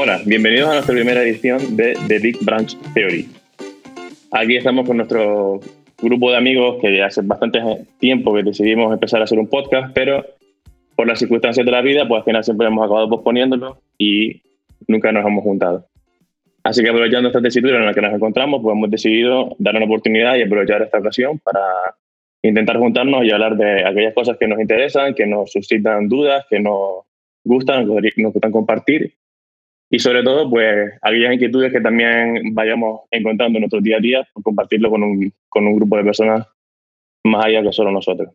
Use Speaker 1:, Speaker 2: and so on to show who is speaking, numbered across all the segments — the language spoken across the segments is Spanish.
Speaker 1: Hola, bienvenidos a nuestra primera edición de The Big Branch Theory. Aquí estamos con nuestro grupo de amigos que hace bastante tiempo que decidimos empezar a hacer un podcast, pero por las circunstancias de la vida, pues al final siempre hemos acabado posponiéndolo y nunca nos hemos juntado. Así que aprovechando esta tesitura en la que nos encontramos, pues hemos decidido dar una oportunidad y aprovechar esta ocasión para intentar juntarnos y hablar de aquellas cosas que nos interesan, que nos suscitan dudas, que nos gustan, nos gustan compartir y sobre todo, pues aquellas inquietudes que también vayamos encontrando en nuestro día a día, compartirlo con un, con un grupo de personas más allá que solo nosotros.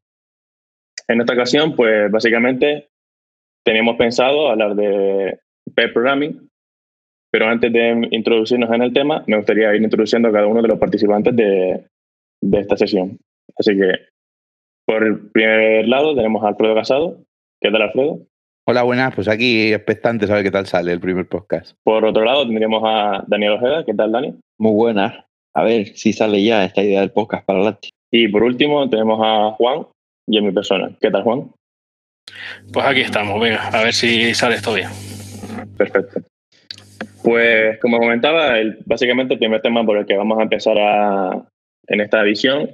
Speaker 1: En esta ocasión, pues básicamente teníamos pensado hablar de pair programming, pero antes de introducirnos en el tema, me gustaría ir introduciendo a cada uno de los participantes de, de esta sesión. Así que, por el primer lado, tenemos a Alfredo Casado. ¿Qué tal, Alfredo?
Speaker 2: Hola, buenas. Pues aquí expectante a ver qué tal sale el primer podcast.
Speaker 1: Por otro lado, tendríamos a Daniel Ojeda. ¿Qué tal, Dani?
Speaker 3: Muy buenas. A ver si sale ya esta idea del podcast para adelante.
Speaker 1: Y por último, tenemos a Juan y a mi persona. ¿Qué tal, Juan?
Speaker 4: Pues aquí estamos, venga, a ver si sale esto bien.
Speaker 1: Perfecto. Pues como comentaba, el, básicamente el primer tema por el que vamos a empezar a, en esta edición,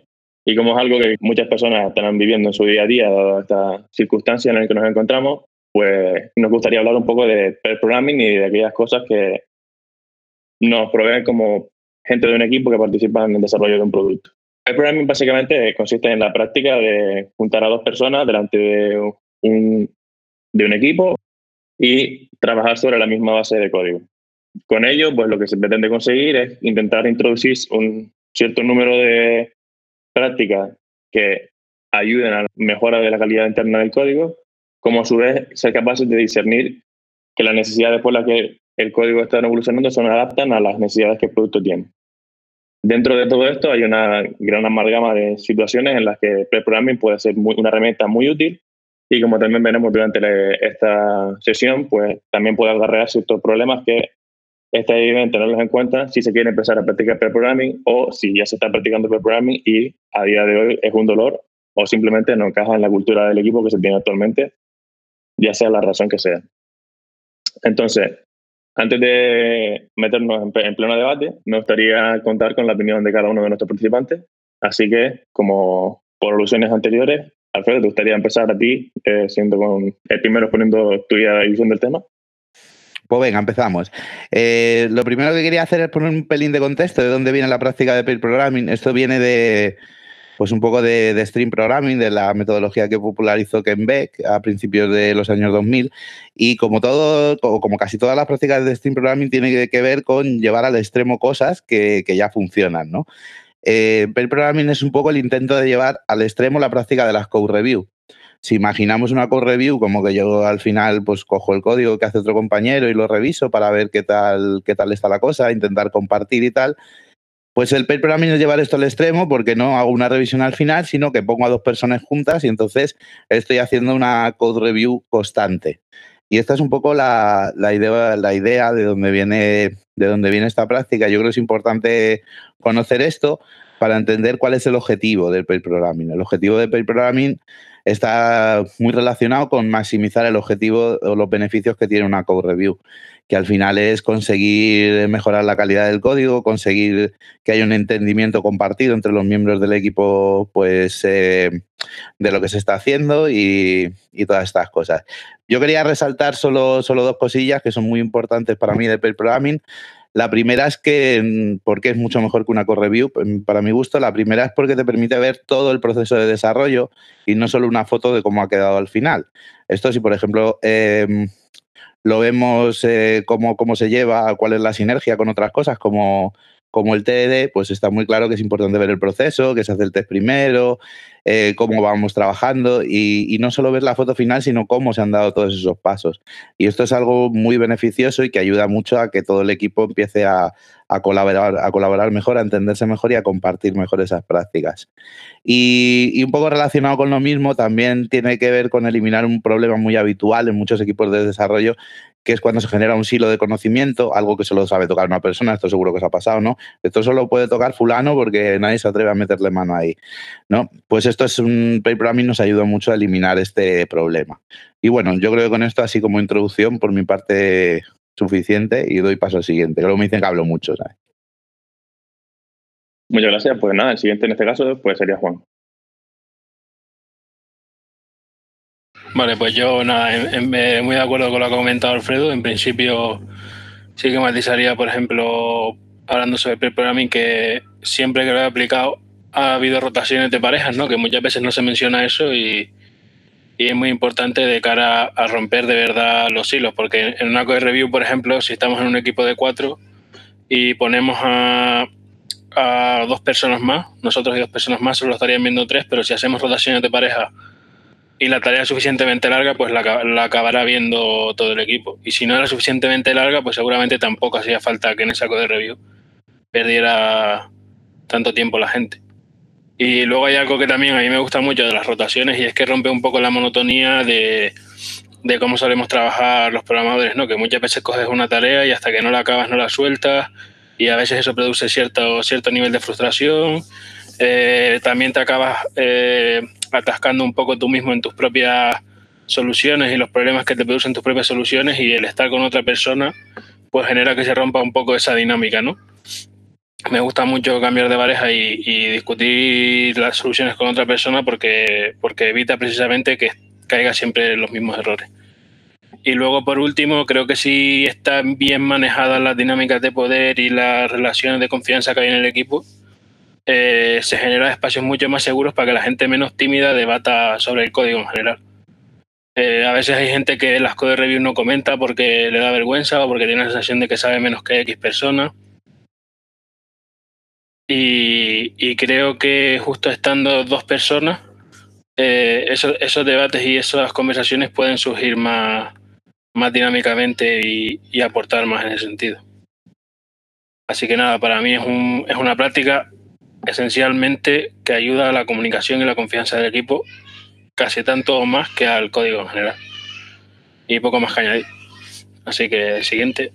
Speaker 1: y como es algo que muchas personas estarán viviendo en su día a día, dado esta circunstancia en la que nos encontramos, pues nos gustaría hablar un poco de pair programming y de aquellas cosas que nos proveen como gente de un equipo que participa en el desarrollo de un producto. Pair programming básicamente consiste en la práctica de juntar a dos personas delante de un, de un equipo y trabajar sobre la misma base de código. Con ello, pues lo que se pretende conseguir es intentar introducir un cierto número de prácticas que ayuden a la mejora de la calidad interna del código como a su vez ser capaces de discernir que las necesidades por las que el código está evolucionando son adaptan a las necesidades que el producto tiene. Dentro de todo esto hay una gran amalgama de situaciones en las que pre-programming puede ser una herramienta muy útil y como también veremos durante esta sesión, pues también puede agarrar ciertos problemas que está evidente tenerlos en cuenta si se quiere empezar a practicar pre-programming o si ya se está practicando pre-programming y a día de hoy es un dolor o simplemente no encaja en la cultura del equipo que se tiene actualmente ya sea la razón que sea. Entonces, antes de meternos en, pleno debate, me gustaría contar con la opinión de cada uno de nuestros participantes. Así que, como por alusiones anteriores, Alfredo, ¿te gustaría empezar a ti, eh, siendo con el primero poniendo tu visión del tema?
Speaker 2: Pues venga, empezamos. Eh, lo primero que quería hacer es poner un pelín de contexto de dónde viene la práctica de pair programming. Esto viene de, pues un poco de, stream programming, de la metodología que popularizó Ken Beck a principios de los años 2000. Y como todo, como casi todas las prácticas de stream programming, tiene que, ver con llevar al extremo cosas que, ya funcionan, ¿no? Eh, programming es un poco el intento de llevar al extremo la práctica de las code review. Si imaginamos una code review como que yo al final pues cojo el código que hace otro compañero y lo reviso para ver qué tal, qué tal está la cosa, intentar compartir y tal, pues el pair programming es llevar esto al extremo porque no hago una revisión al final, sino que pongo a dos personas juntas y entonces estoy haciendo una code review constante. Y esta es un poco la, idea, la idea de dónde viene, de viene esta práctica. Yo creo que es importante conocer esto para entender cuál es el objetivo del pair programming. El objetivo del pair programming está muy relacionado con maximizar el objetivo o los beneficios que tiene una code review que al final es conseguir mejorar la calidad del código, conseguir que haya un entendimiento compartido entre los miembros del equipo pues, eh, de lo que se está haciendo y, todas estas cosas. Yo quería resaltar solo, solo dos cosillas que son muy importantes para mí de pair programming. La primera es que, mm, porque es mucho mejor que una core review, mm, para mi gusto, la primera es porque te permite ver todo el proceso de desarrollo y no solo una foto de cómo ha quedado al final. Esto si, por ejemplo, em, lo vemos eh, cómo, cómo se lleva, cuál es la sinergia con otras cosas, como, como el TED, pues está muy claro que es importante ver el proceso, que se hace el test primero, eh, cómo vamos trabajando y, no solo ver la foto final, sino cómo se han dado todos esos pasos. Y esto es algo muy beneficioso y que ayuda mucho a que todo el equipo empiece a, colaborar, a colaborar mejor, a entenderse mejor y a compartir mejor esas prácticas. Y, y, un poco relacionado con lo mismo, también tiene que ver con eliminar un problema muy habitual en muchos equipos de desarrollo, que es cuando se genera un silo de conocimiento, algo que solo sabe tocar una persona, esto seguro que os ha pasado, ¿no? Esto solo puede tocar fulano porque nadie se atreve a meterle mano ahí, ¿no? Pues esto es un paper programming nos ayuda mucho a eliminar este problema. Y bueno, yo creo que con esto, así como introducción, por mi parte suficiente y doy paso al siguiente. Luego me dicen que hablo mucho, ¿sabes?
Speaker 1: Muchas gracias. Pues nada, el siguiente en este caso pues sería Juan.
Speaker 4: Vale, pues yo nada, muy de acuerdo con lo que ha comentado Alfredo. En principio sí que matizaría, por ejemplo, hablando sobre el programming, que siempre que lo he aplicado ha habido rotaciones de parejas, ¿no? Que muchas veces no se menciona eso y, y es muy importante de cara a romper de verdad los hilos, porque en una code review, por ejemplo, si estamos en un equipo de cuatro y ponemos a, a dos personas más, nosotros y dos personas más solo estarían viendo tres, pero si hacemos rotaciones de pareja y la tarea suficientemente larga, pues la, la, acabará viendo todo el equipo. Y si no era suficientemente larga, pues seguramente tampoco hacía falta que en esa code review perdiera tanto tiempo la gente. Y luego hay algo que también a mí me gusta mucho de las rotaciones y es que rompe un poco la monotonía de, de cómo solemos trabajar los programadores, ¿no? Que muchas veces coges una tarea y hasta que no la acabas no la sueltas y a veces eso produce cierto, cierto nivel de frustración. Eh, también te acabas eh, atascando un poco tú mismo en tus propias soluciones y los problemas que te producen tus propias soluciones y el estar con otra persona pues genera que se rompa un poco esa dinámica, ¿no? Me gusta mucho cambiar de pareja y, discutir las soluciones con otra persona porque, porque evita precisamente que caiga siempre los mismos errores. Y luego, por último, creo que si están bien manejadas las dinámicas de poder y las relaciones de confianza que hay en el equipo, eh, se generan espacios mucho más seguros para que la gente menos tímida debata sobre el código en general. Eh, a veces hay gente que las code reviews no comenta porque le da vergüenza o porque tiene la sensación de que sabe menos que X persona. Y, creo que justo estando dos personas, eh, esos, debates y esas conversaciones pueden surgir más, dinámicamente y, aportar más en ese sentido. Así que nada, para mí es una práctica esencialmente que ayuda a la comunicación y la confianza del equipo casi tanto o más que al código en general. Y poco más que añadir. Así que siguiente.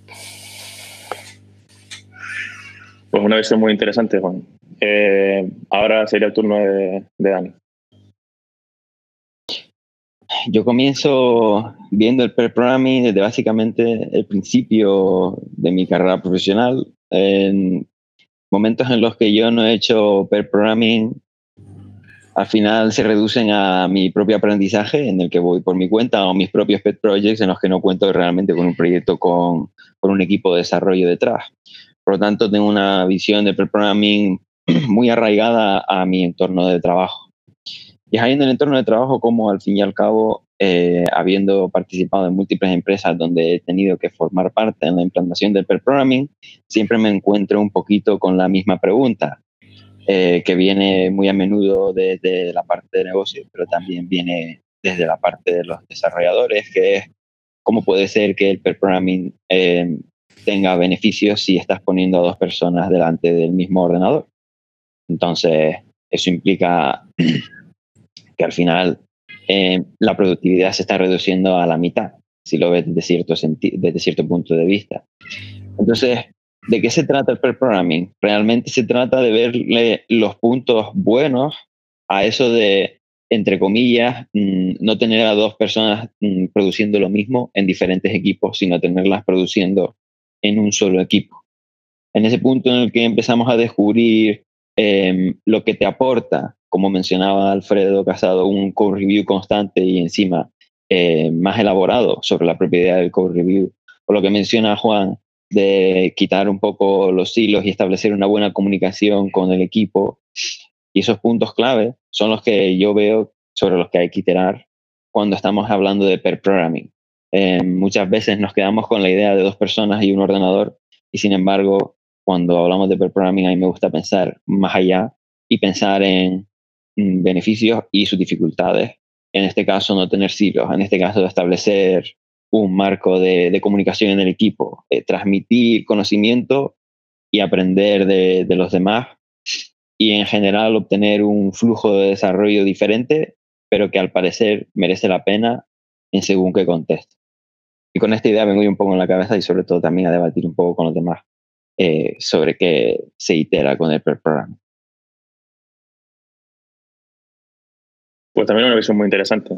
Speaker 1: Pues una visión muy interesante, Juan. Eh, ahora sería el turno de, de Dani.
Speaker 3: Yo comienzo viendo el pair programming desde básicamente el principio de mi carrera profesional. En momentos en los que yo no he hecho pair programming, al final se reducen a mi propio aprendizaje en el que voy por mi cuenta o mis propios pet projects en los que no cuento realmente con un proyecto con, con un equipo de desarrollo detrás. Por lo tanto, tengo una visión de pair programming muy arraigada a mi entorno de trabajo. Y es ahí en el entorno de trabajo como al fin y al cabo, eh, habiendo participado en múltiples empresas donde he tenido que formar parte en la implantación del pair programming, siempre me encuentro un poquito con la misma pregunta, eh, que viene muy a menudo desde la parte de negocio, pero también viene desde la parte de los desarrolladores, que es cómo puede ser que el pair programming eh, tenga beneficios si estás poniendo a dos personas delante del mismo ordenador. Entonces, eso implica que al final eh, la productividad se está reduciendo a la mitad, si lo ves desde cierto, desde cierto punto de vista. Entonces, ¿de qué se trata el pair programming? Realmente se trata de verle los puntos buenos a eso de, entre comillas, mm, no tener a dos personas mm, produciendo lo mismo en diferentes equipos, sino tenerlas produciendo en un solo equipo. En ese punto en el que empezamos a descubrir em, lo que te aporta, como mencionaba Alfredo Casado, un code review constante y encima eh, más elaborado sobre la propiedad del code review, o lo que menciona Juan, de quitar un poco los hilos y establecer una buena comunicación con el equipo. Y esos puntos clave son los que yo veo sobre los que hay que iterar cuando estamos hablando de pair programming. Eh, muchas veces nos quedamos con la idea de dos personas y un ordenador y sin embargo, cuando hablamos de pair programming, a mí me gusta pensar más allá y pensar en beneficios y sus dificultades. En este caso, no tener silos, en este caso, establecer un marco de, comunicación en el equipo, eh, transmitir conocimiento y aprender de, de los demás y en general obtener un flujo de desarrollo diferente, pero que al parecer merece la pena en según qué contexto. Y con esta idea vengo yo un poco en la cabeza y sobre todo también a debatir un poco con los demás eh, sobre qué se itera con el programa.
Speaker 1: Pues también una visión muy interesante.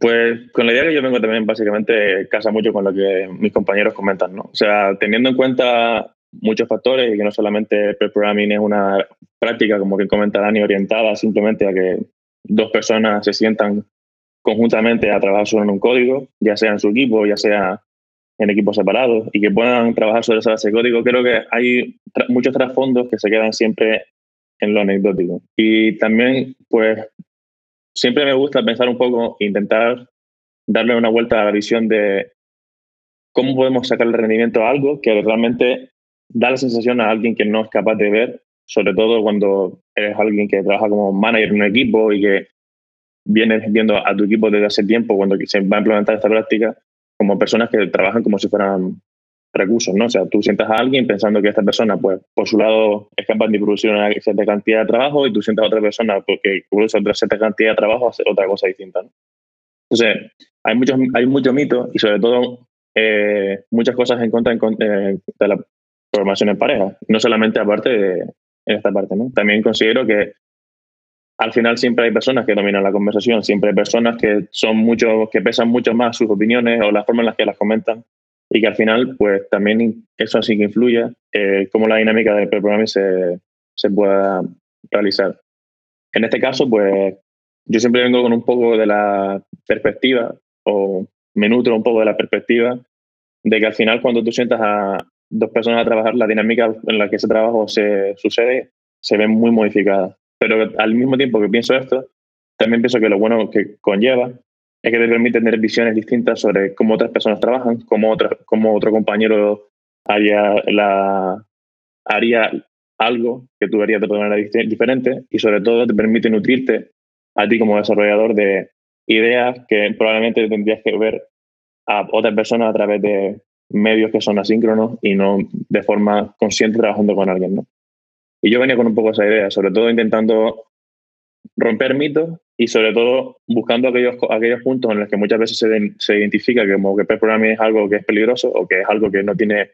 Speaker 1: Pues con la idea que yo vengo también básicamente casa mucho con lo que mis compañeros comentan, ¿no? O sea, teniendo en cuenta muchos factores y que no solamente el programming es una práctica, como que comenta Dani, orientada simplemente a que dos personas se sientan conjuntamente a trabajar sobre un código, ya sea en su equipo, ya sea en equipos separados, y que puedan trabajar sobre esa base de código, creo que hay muchos trasfondos que se quedan siempre en lo anecdótico. Y también, pues, siempre me gusta pensar un poco, intentar darle una vuelta a la visión de cómo podemos sacar el rendimiento a algo que realmente da la sensación a alguien que no es capaz de ver, sobre todo cuando eres alguien que trabaja como manager en un equipo y que vienes viendo a tu equipo desde hace tiempo cuando se va a implementar esta práctica como personas que trabajan como si fueran recursos, ¿no? O sea, tú sientas a alguien pensando que esta persona, pues, por su lado es capaz de producir una cierta cantidad de trabajo y tú sientas a otra persona porque produce otra cierta cantidad de trabajo hacer otra cosa distinta, ¿no? Entonces, hay muchos hay mucho mito y sobre todo eh, muchas cosas en contra eh, de la programación en pareja, no solamente aparte de en esta parte, ¿no? También considero que al final siempre hay personas que dominan la conversación, siempre hay personas que son mucho, que pesan mucho más sus opiniones o la forma en la que las comentan y que al final, pues también eso así que influye eh, cómo la dinámica del programming se, se pueda realizar. En este caso, pues yo siempre vengo con un poco de la perspectiva o me nutro un poco de la perspectiva de que al final cuando tú sientas a dos personas a trabajar, la dinámica en la que ese trabajo se sucede se ve muy modificada. Pero al mismo tiempo que pienso esto, también pienso que lo bueno que conlleva es que te permite tener visiones distintas sobre cómo otras personas trabajan, cómo, otra, cómo otro compañero haría, la, haría algo que tú harías de manera diferente y sobre todo te permite nutrirte a ti como desarrollador de ideas que probablemente tendrías que ver a otras personas a través de medios que son asíncronos y no de forma consciente trabajando con alguien. ¿no? Y yo venía con un poco esa idea, sobre todo intentando romper mitos y sobre todo buscando aquellos, aquellos puntos en los que muchas veces se, se identifica que como que programming es algo que es peligroso o que es algo que no tiene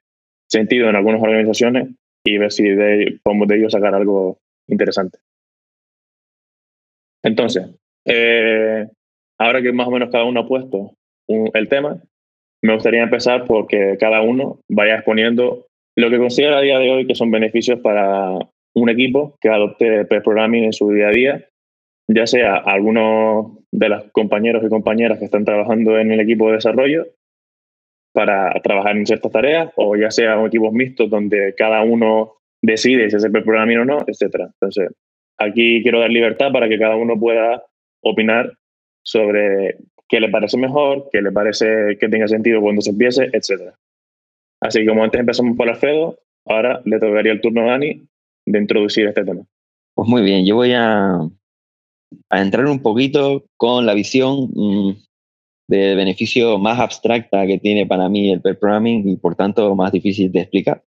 Speaker 1: sentido en algunas organizaciones y ver si de, podemos de ello sacar algo interesante. Entonces, eh, ahora que más o menos cada uno ha puesto el tema, me gustaría empezar porque cada uno vaya exponiendo lo que considera a día de hoy que son beneficios para un equipo que adopte pair programming en su día a día, ya sea algunos de los compañeros y compañeras que están trabajando en el equipo de desarrollo para trabajar en ciertas tareas, o ya sea equipos mixtos donde cada uno decide si hace programming o no, etc. Entonces, aquí quiero dar libertad para que cada uno pueda opinar sobre qué le parece mejor, qué le parece que tenga sentido cuando se empiece, etc. Así que como antes empezamos por Alfredo, ahora le tocaría el turno a Dani de introducir este tema.
Speaker 3: Pues muy bien, yo voy a, a entrar un poquito con la visión mm, de beneficio más abstracta que tiene para mí el pair programming y por tanto más difícil de explicar.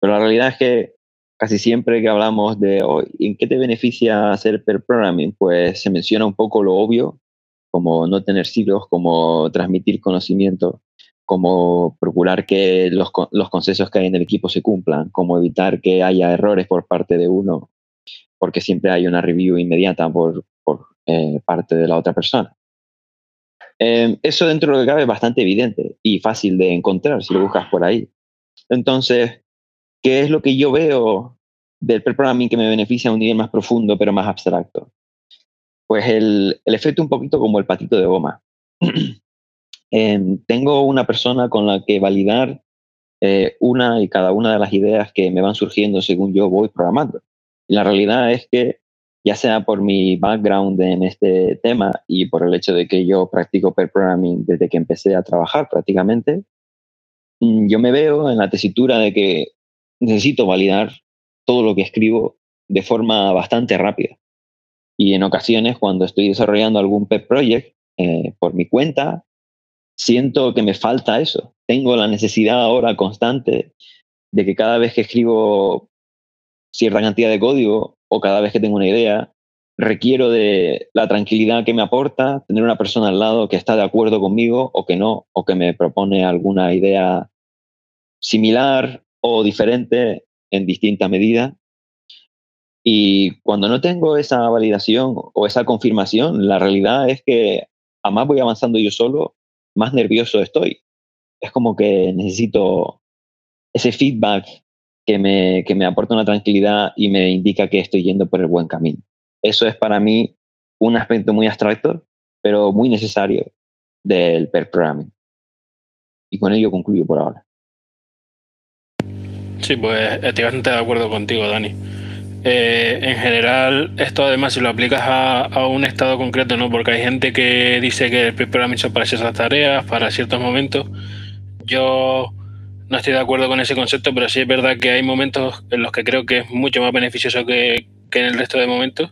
Speaker 3: Pero la realidad es que casi siempre que hablamos de en qué te beneficia hacer pair programming, pues se menciona un poco lo obvio, como no tener siglos, como transmitir conocimiento, como procurar que los, los consensos que hay en el equipo se cumplan, como evitar que haya errores por parte de uno, porque siempre hay una review inmediata por, eh, parte de la otra persona. Eh, eso dentro de lo que cabe es bastante evidente y fácil de encontrar si lo buscas por ahí. Entonces, ¿qué es lo que yo veo del programming que me beneficia a un nivel más profundo pero más abstracto? Pues el, el efecto un poquito como el patito de goma. Em, tengo una persona con la que validar eh, una y cada una de las ideas que me van surgiendo según yo voy programando. La realidad es que, ya sea por mi background en este tema y por el hecho de que yo practico per programming desde que empecé a trabajar prácticamente, mm, yo me veo en la tesitura de que necesito validar todo lo que escribo de forma bastante rápida. Y en ocasiones, cuando estoy desarrollando algún pet project eh, por mi cuenta, siento que me falta eso. Tengo la necesidad ahora constante de que cada vez que escribo cierta cantidad de código o cada vez que tengo una idea, requiero de la tranquilidad que me aporta tener una persona al lado que está de acuerdo conmigo o que no, o que me propone alguna idea similar o diferente en distinta medida. Y cuando no tengo esa validación o esa confirmación, la realidad es que a más voy avanzando yo solo, más nervioso estoy. Es como que necesito ese feedback que me, que me aporta una tranquilidad y me indica que estoy yendo por el buen camino. Eso es para mí un aspecto muy abstracto, pero muy necesario del pair programming. Y con ello concluyo por ahora.
Speaker 4: Sí, pues estoy bastante de acuerdo contigo, Dani. Eh, en general, esto además si lo aplicas a, un estado concreto, ¿no? Porque hay gente que dice que el programming es para ciertas tareas, para ciertos momentos. Yo no estoy de acuerdo con ese concepto, pero sí es verdad que hay momentos en los que creo que es mucho más beneficioso que, en el resto de momentos.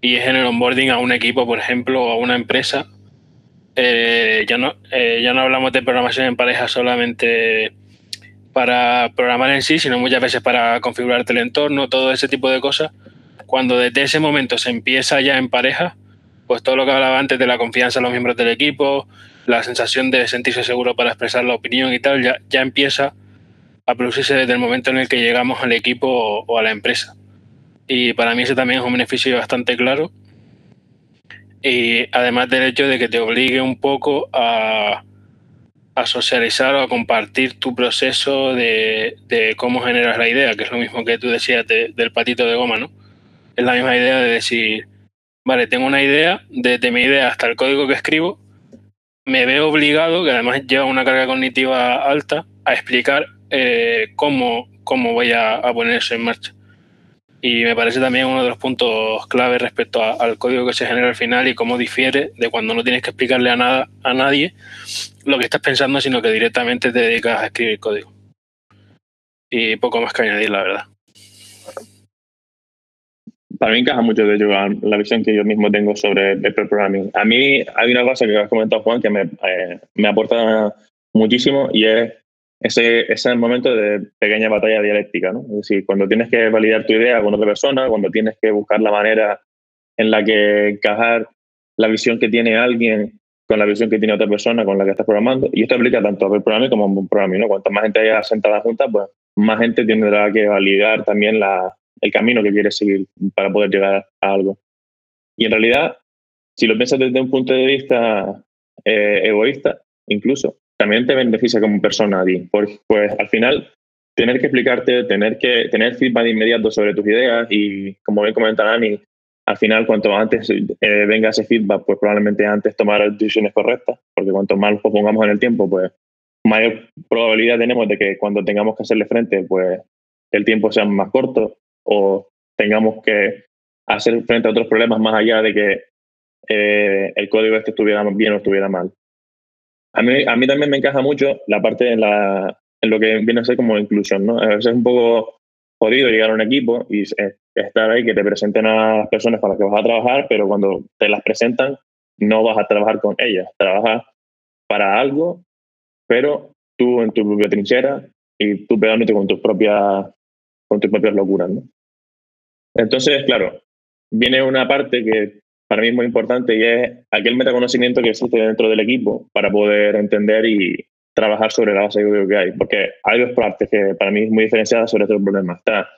Speaker 4: Y es en el onboarding a un equipo, por ejemplo, o a una empresa. Eh, ya, no, eh, ya no hablamos de programación en pareja solamente para programar en sí, sino muchas veces para configurarte el entorno, todo ese tipo de cosas. Cuando desde ese momento se empieza ya en pareja, pues todo lo que hablaba antes de la confianza en los miembros del equipo, la sensación de sentirse seguro para expresar la opinión y tal, ya, ya empieza a producirse desde el momento en el que llegamos al equipo o, a la empresa. Y para mí ese también es un beneficio bastante claro. Y además del hecho de que te obligue un poco a, a socializar o a compartir tu proceso de, cómo generas la idea, que es lo mismo que tú decías del patito de goma, ¿no? Es la misma idea de decir, vale, tengo una idea, desde mi idea hasta el código que escribo, me veo obligado, que además lleva una carga cognitiva alta, a explicar eh, cómo, cómo voy a, a poner eso en marcha. Y me parece también uno de los puntos clave respecto al código que se genera al final y cómo difiere de cuando no tienes que explicarle a nada a nadie lo que estás pensando, sino que directamente te dedicas a escribir código. Y poco más que añadir, la verdad.
Speaker 1: Para mí encaja mucho, de hecho, la visión que yo mismo tengo sobre el programming. A mí hay una cosa que has comentado, Juan, que me, eh, me aporta muchísimo y es ese, ese momento de pequeña batalla dialéctica, ¿no? Es decir, cuando tienes que validar tu idea con otra persona, cuando tienes que buscar la manera en la que encajar la visión que tiene alguien con la visión que tiene otra persona con la que estás programando. Y esto aplica tanto a programming como a programming, ¿no? Cuanto más gente haya sentada junta, pues más gente tendrá que validar también la, el camino que quieres seguir para poder llegar a algo. Y en realidad, si lo piensas desde un punto de vista eh, egoísta, incluso, también te beneficia como persona a ti. Pues, pues al final, tener que explicarte, tener que tener feedback inmediato sobre tus ideas y, como bien comenta Dani, al final, cuanto antes eh, venga ese feedback, pues probablemente antes tomar las decisiones correctas, porque cuanto más lo pongamos en el tiempo, pues mayor probabilidad tenemos de que cuando tengamos que hacerle frente, pues el tiempo sea más corto o tengamos que hacer frente a otros problemas más allá de que eh, el código este estuviera bien o estuviera mal. A mí, a mí también me encaja mucho la parte en, la, en lo que viene a ser como inclusión, ¿no? A veces es un poco jodido llegar a un equipo y estar ahí, que te presenten a las personas con las que vas a trabajar, pero cuando te las presentan, no vas a trabajar con ellas, trabajas para algo, pero tú en tu propia trinchera y tú pegándote con tus propias, con tus propias locuras, ¿no? Entonces, claro, viene una parte que para mí es muy importante y es aquel metaconocimiento que existe dentro del equipo para poder entender y trabajar sobre la base de que hay. Porque hay dos partes que para mí es muy diferenciada sobre estos problemas. Está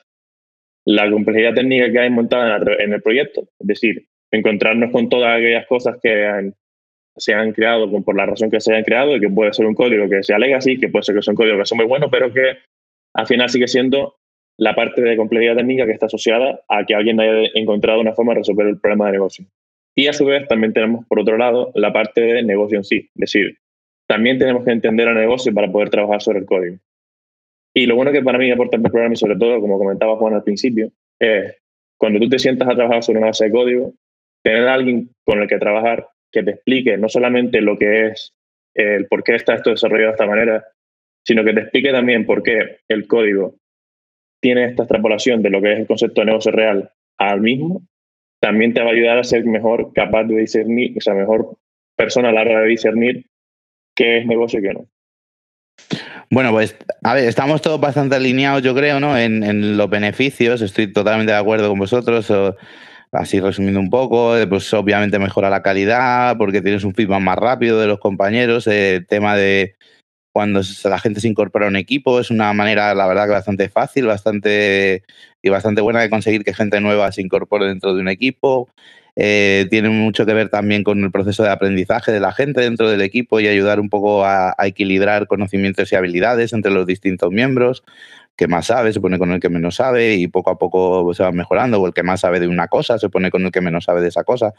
Speaker 1: la complejidad técnica que hay montada en el proyecto, es decir, encontrarnos con todas aquellas cosas que se han creado por la razón que se hayan creado y que puede ser un código que sea legacy, que puede ser que sea un código que sea muy bueno, pero que al final sigue siendo la parte de complejidad técnica que está asociada a que alguien haya encontrado una forma de resolver el problema de negocio. Y a su vez también tenemos, por otro lado, la parte de negocio en sí. Es decir, también tenemos que entender el negocio para poder trabajar sobre el código. Y lo bueno que para mí aporta el programa, y sobre todo, como comentaba Juan al principio, es cuando tú te sientas a trabajar sobre una base de código, tener a alguien con el que trabajar que te explique no solamente lo que es el por qué está esto desarrollado de esta manera, sino que te explique también por qué el código tiene esta extrapolación de lo que es el concepto de negocio real al mismo, también te va a ayudar a ser mejor capaz de discernir, o sea, mejor persona a la hora de discernir qué es negocio y qué no.
Speaker 2: Bueno, pues a ver, estamos todos bastante alineados, yo creo, ¿no? En, los beneficios, estoy totalmente de acuerdo con vosotros. así resumiendo un poco, eh, pues obviamente mejora la calidad porque tienes un feedback más rápido de los compañeros. El tema de cuando la gente se incorpora a un equipo es una manera, la verdad, que bastante fácil, bastante y bastante buena de conseguir que gente nueva se incorpore dentro de un equipo. Eh, tiene mucho que ver también con el proceso de aprendizaje de la gente dentro del equipo y ayudar un poco a equilibrar conocimientos y habilidades entre los distintos miembros que más sabe se pone con el que menos sabe y poco a poco se va mejorando, o el que más sabe de una cosa se pone con el que menos sabe de esa cosa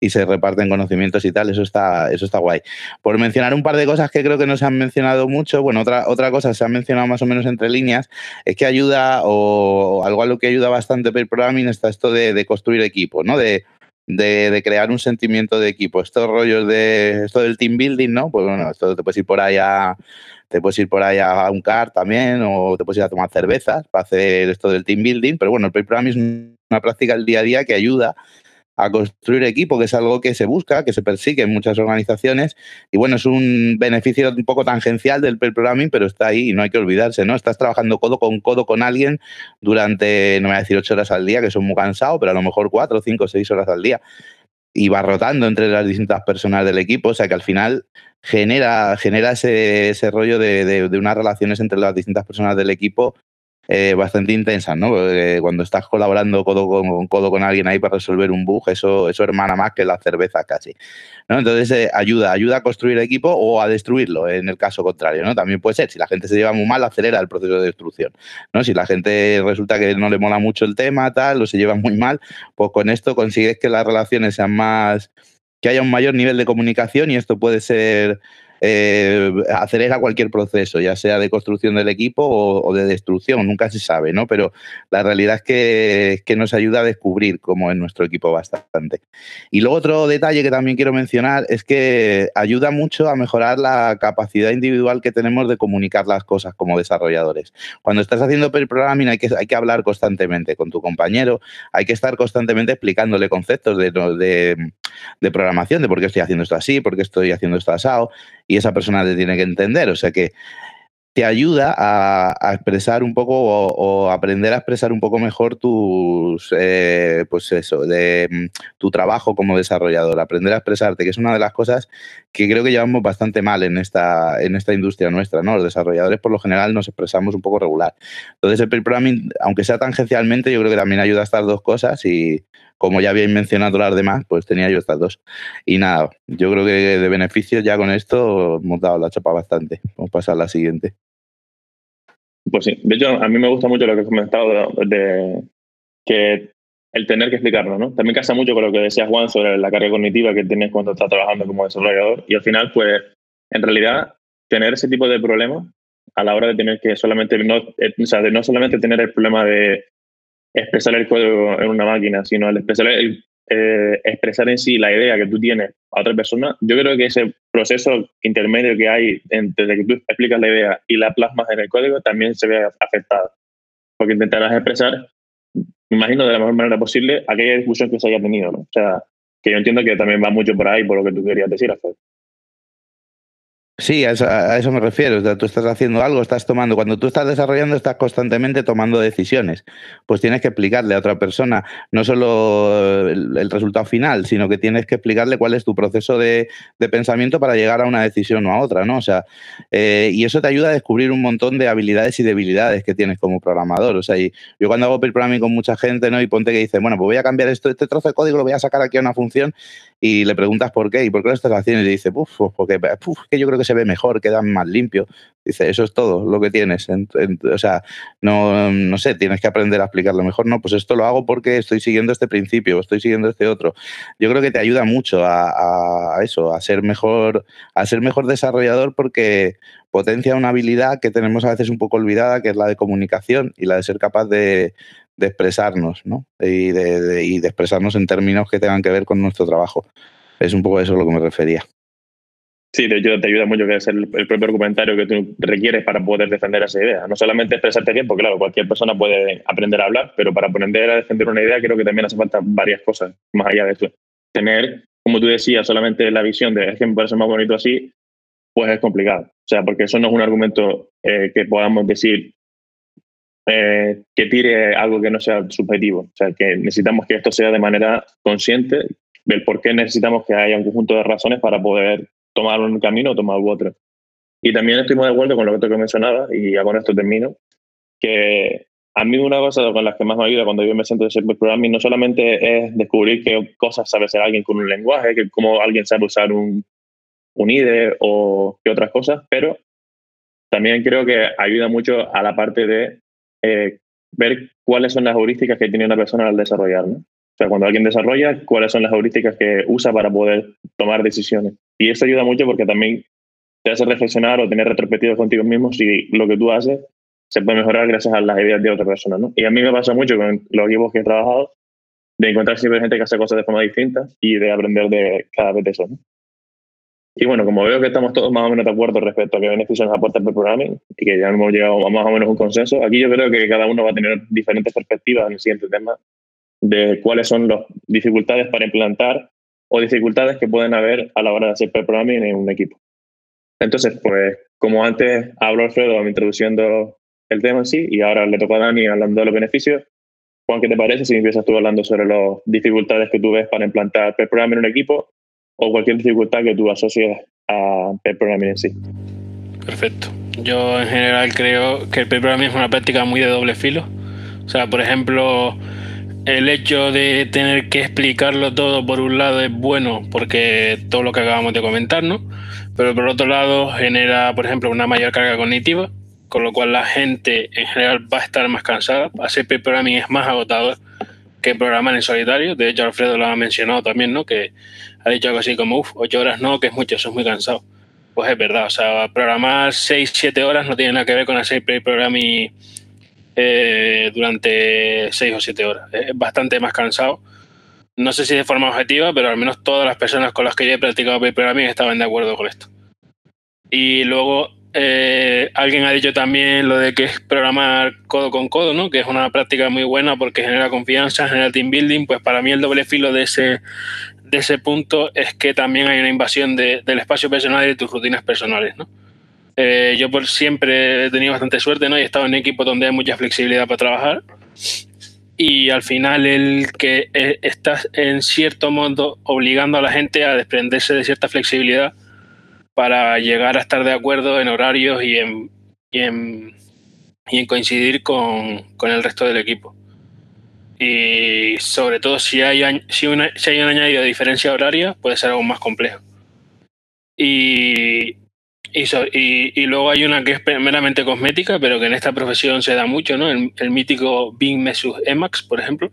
Speaker 2: y se reparten conocimientos y tal, eso está, eso está guay. Por mencionar un par de cosas que creo que no se han mencionado mucho, bueno, otra, otra cosa se ha mencionado más o menos entre líneas, es que ayuda, o algo a lo que ayuda bastante el programming está esto de, construir equipo, ¿no? De, de, crear un sentimiento de equipo. Estos rollos de esto del team building, ¿no? Pues bueno, esto te puedes ir por ahí a, te puedes ir por ahí a un car también o te puedes ir a tomar cervezas para hacer esto del team building, pero bueno, el pair programming es una práctica del día a día que ayuda a construir equipo, que es algo que se busca, que se persigue en muchas organizaciones. Y bueno, es un beneficio un poco tangencial del pair programming, pero está ahí y no hay que olvidarse, ¿no? Estás trabajando codo con codo con alguien durante, no voy a decir ocho horas al día, que son muy cansados, pero a lo mejor cuatro, cinco, seis horas al día. Y va rotando entre las distintas personas del equipo, o sea que al final genera, genera ese, ese rollo de, de, unas relaciones entre las distintas personas del equipo eh, bastante intensas, ¿no? cuando estás colaborando codo con, codo con alguien ahí para resolver un bug, eso, eso hermana más que la cerveza casi. ¿no? Entonces eh, ayuda, ayuda a construir equipo o a destruirlo en el caso contrario, ¿no? También puede ser, si la gente se lleva muy mal, acelera el proceso de destrucción, ¿no? Si la gente resulta que no le mola mucho el tema, tal, o se lleva muy mal, pues con esto consigues que las relaciones sean más que haya un mayor nivel de comunicación y esto puede ser eh, acelera cualquier proceso, ya sea de construcción del equipo o, de destrucción, nunca se sabe, ¿no? Pero la realidad es que, nos ayuda a descubrir cómo es nuestro equipo bastante. Y luego otro detalle que también quiero mencionar es que ayuda mucho a mejorar la capacidad individual que tenemos de comunicar las cosas como desarrolladores. Cuando estás haciendo programming hay que, hay que hablar constantemente con tu compañero, hay que estar constantemente explicándole conceptos de, de, de programación, de por qué estoy haciendo esto así, por qué estoy haciendo esto asado y esa persona te tiene que entender. O sea que te ayuda a, expresar un poco o, aprender a expresar un poco mejor tus, eh, pues eso, de mm, tu trabajo como desarrollador, aprender a expresarte, que es una de las cosas que creo que llevamos bastante mal en esta, en esta industria nuestra, ¿no? Los desarrolladores por lo general nos expresamos un poco regular. Entonces el programming, aunque sea tangencialmente, yo creo que también ayuda a estas dos cosas y como ya habéis mencionado las demás, pues tenía yo estas dos. Y nada, yo creo que de beneficios ya con esto hemos dado la chapa bastante. Vamos a pasar a la siguiente.
Speaker 1: Pues sí, de hecho, a mí me gusta mucho lo que has comentado de, que el tener que explicarlo, ¿no? También casa mucho con lo que decías, Juan, sobre la carga cognitiva que tienes cuando estás trabajando como desarrollador. Y al final, pues, en realidad, tener ese tipo de problemas a la hora de tener que solamente, no, eh, o sea, de no solamente tener el problema de expresar el código en una máquina, sino el expresar, el, eh, expresar en sí la idea que tú tienes a otra persona, yo creo que ese proceso intermedio que hay entre que tú explicas la idea y la plasmas en el código también se ve afectado. Porque intentarás expresar, imagino, de la mejor manera posible aquella discusión que se haya tenido. ¿no? O sea, que yo entiendo que también va mucho por ahí, por lo que tú querías decir, Alfredo.
Speaker 2: Sí, a eso, me refiero. O sea, tú estás haciendo algo, estás tomando. Cuando tú estás desarrollando, estás constantemente tomando decisiones. Pues tienes que explicarle a otra persona no solo el, resultado final, sino que tienes que explicarle cuál es tu proceso de, pensamiento para llegar a una decisión o a otra, ¿no? O sea, eh, y eso te ayuda a descubrir un montón de habilidades y debilidades que tienes como programador. O sea, y yo cuando hago programming con mucha gente, ¿no? Y ponte que dice, bueno, pues voy a cambiar esto, este trozo de código, lo voy a sacar aquí a una función y le preguntas por qué y por qué lo estás haciendo y dice, pues porque que yo creo que se ve mejor, queda más limpio. Dice, eso es todo lo que tienes. o sea, no, no sé, tienes que aprender a explicarlo mejor. No, pues esto lo hago porque estoy siguiendo este principio, estoy siguiendo este otro. Yo creo que te ayuda mucho a, eso, a ser mejor, a ser mejor desarrollador porque potencia una habilidad que tenemos a veces un poco olvidada, que es la de comunicación y la de ser capaz de, expresarnos, ¿no? Y de, y expresarnos en términos que tengan que ver con nuestro trabajo. Es un poco eso a lo que me refería.
Speaker 1: Sí, de hecho te ayuda mucho que es el, propio argumentario que tú requieres para poder defender esa idea. No solamente expresarte bien, porque claro, cualquier persona puede aprender a hablar, pero para aprender a defender una idea creo que también hace falta varias cosas, más allá de esto. Tener, como tú decías, solamente la visión de es que me parece más bonito así, pues es complicado. O sea, porque eso no es un argumento eh, que podamos decir eh, que tire algo que no sea subjetivo. O sea, que necesitamos que esto sea de manera consciente del por qué necesitamos que haya un conjunto de razones para poder tomar un camino o tomar otro. Y también estoy muy de acuerdo con lo que tú mencionabas, y ya con esto termino, que a mí una cosa con las que más me ayuda cuando yo me siento de programming no solamente es descubrir qué cosas sabe hacer alguien con un lenguaje, que cómo alguien sabe usar un, un IDE o qué otras cosas, pero también creo que ayuda mucho a la parte de eh, ver cuáles son las heurísticas que tiene una persona al desarrollar. ¿no? O sea, cuando alguien desarrolla, cuáles son las heurísticas que usa para poder tomar decisiones. Y eso ayuda mucho porque también te hace reflexionar o tener retrospectivas contigo mismo si lo que tú haces se puede mejorar gracias a las ideas de otra persona. ¿no? Y a mí me pasa mucho con los equipos que he trabajado de encontrar siempre gente que hace cosas de forma distinta y de aprender de cada vez de eso. ¿no? Y bueno, como veo que estamos todos más o menos de acuerdo respecto a qué beneficios nos aporta el programming y que ya hemos llegado a más o menos un consenso, aquí yo creo que cada uno va a tener diferentes perspectivas en el siguiente tema de cuáles son las dificultades para implantar o dificultades que pueden haber a la hora de hacer programming en un equipo. Entonces, pues como antes habló Alfredo introduciendo el tema en sí y ahora le toca a Dani hablando de los beneficios. Juan, ¿qué te parece si empiezas tú hablando sobre las dificultades que tú ves para implantar pair programming en un equipo o cualquier dificultad que tú asocies a pair programming en sí?
Speaker 4: Perfecto. Yo en general creo que el pair programming es una práctica muy de doble filo. O sea, por ejemplo, el hecho de tener que explicarlo todo por un lado es bueno porque todo lo que acabamos de comentar, ¿no? Pero por otro lado genera, por ejemplo, una mayor carga cognitiva con lo cual la gente en general va a estar más cansada. Hacer pair programming es más agotador que programar en solitario. De hecho, Alfredo lo ha mencionado también, ¿no? Que ha dicho algo así como, uff, ocho horas no, que es mucho, eso es muy cansado. Pues es verdad, o sea, programar seis, siete horas no tiene nada que ver con hacer pair programming eh, durante seis o siete horas. Es bastante más cansado. No sé si de forma objetiva, pero al menos todas las personas con las que yo he practicado programming estaban de acuerdo con esto. Y luego eh, alguien ha dicho también lo de que es programar codo con codo, ¿no? Que es una práctica muy buena porque genera confianza, genera team building. Pues para mí el doble filo de ese, de ese punto es que también hay una invasión del espacio personal y de tus rutinas personales, ¿no? Eh, yo por siempre he tenido bastante suerte, ¿no? Y he estado en equipos donde hay mucha flexibilidad para trabajar. Y al final el que eh, estás en cierto modo obligando a la gente a desprenderse de cierta flexibilidad para llegar a estar de acuerdo en horarios y en, y en, y en coincidir con, con, el resto del equipo. Y sobre todo si hay, si, una, si hay un añadido de diferencia horaria, puede ser algo más complejo. Y, y, y, luego hay una que es meramente cosmética, pero que en esta profesión se da mucho, ¿no? El, mítico Bing Mesus Emacs, por ejemplo.